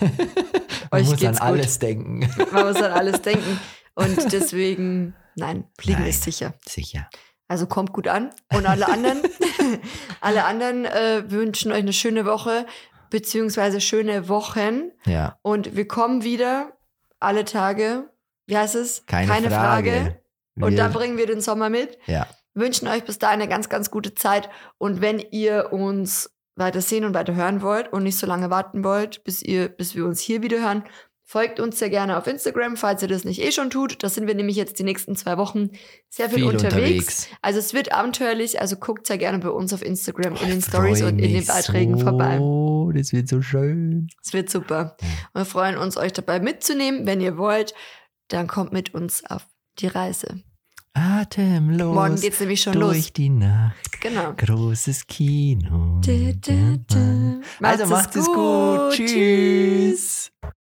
Speaker 2: Man
Speaker 1: euch
Speaker 2: muss
Speaker 1: geht's
Speaker 2: an
Speaker 1: gut.
Speaker 2: alles denken.
Speaker 1: Man muss an alles denken. Und deswegen, nein, Fliegen
Speaker 2: Nein.
Speaker 1: ist sicher.
Speaker 2: Sicher.
Speaker 1: Also kommt gut an. Und alle anderen, alle anderen äh, wünschen euch eine schöne Woche, beziehungsweise schöne Wochen.
Speaker 2: Ja.
Speaker 1: Und wir kommen wieder alle Tage. Wie heißt es?
Speaker 2: Keine, Frage.
Speaker 1: Und
Speaker 2: Wir-
Speaker 1: dann bringen wir den Sommer mit.
Speaker 2: Ja.
Speaker 1: Wünschen euch bis dahin eine ganz, ganz gute Zeit. Und wenn ihr uns weiter sehen und weiter hören wollt und nicht so lange warten wollt, bis, ihr, bis wir uns hier wieder hören, folgt uns sehr gerne auf Instagram, falls ihr das nicht eh schon tut. Da sind wir nämlich jetzt die nächsten zwei Wochen sehr viel,
Speaker 2: Viel
Speaker 1: unterwegs.
Speaker 2: unterwegs.
Speaker 1: Also es wird abenteuerlich, also guckt sehr gerne bei uns auf Instagram in den Stories und in den Beiträgen
Speaker 2: so.
Speaker 1: vorbei.
Speaker 2: Das wird so schön.
Speaker 1: Es wird super. Und wir freuen uns, euch dabei mitzunehmen. Wenn ihr wollt, dann kommt mit uns auf die Reise.
Speaker 2: Atemlos.
Speaker 1: Morgen geht's nämlich schon
Speaker 2: durch
Speaker 1: los.
Speaker 2: die Nacht.
Speaker 1: Genau.
Speaker 2: Großes Kino.
Speaker 1: Du, du, du.
Speaker 2: Also
Speaker 1: Macht's
Speaker 2: macht es gut. Tschüss.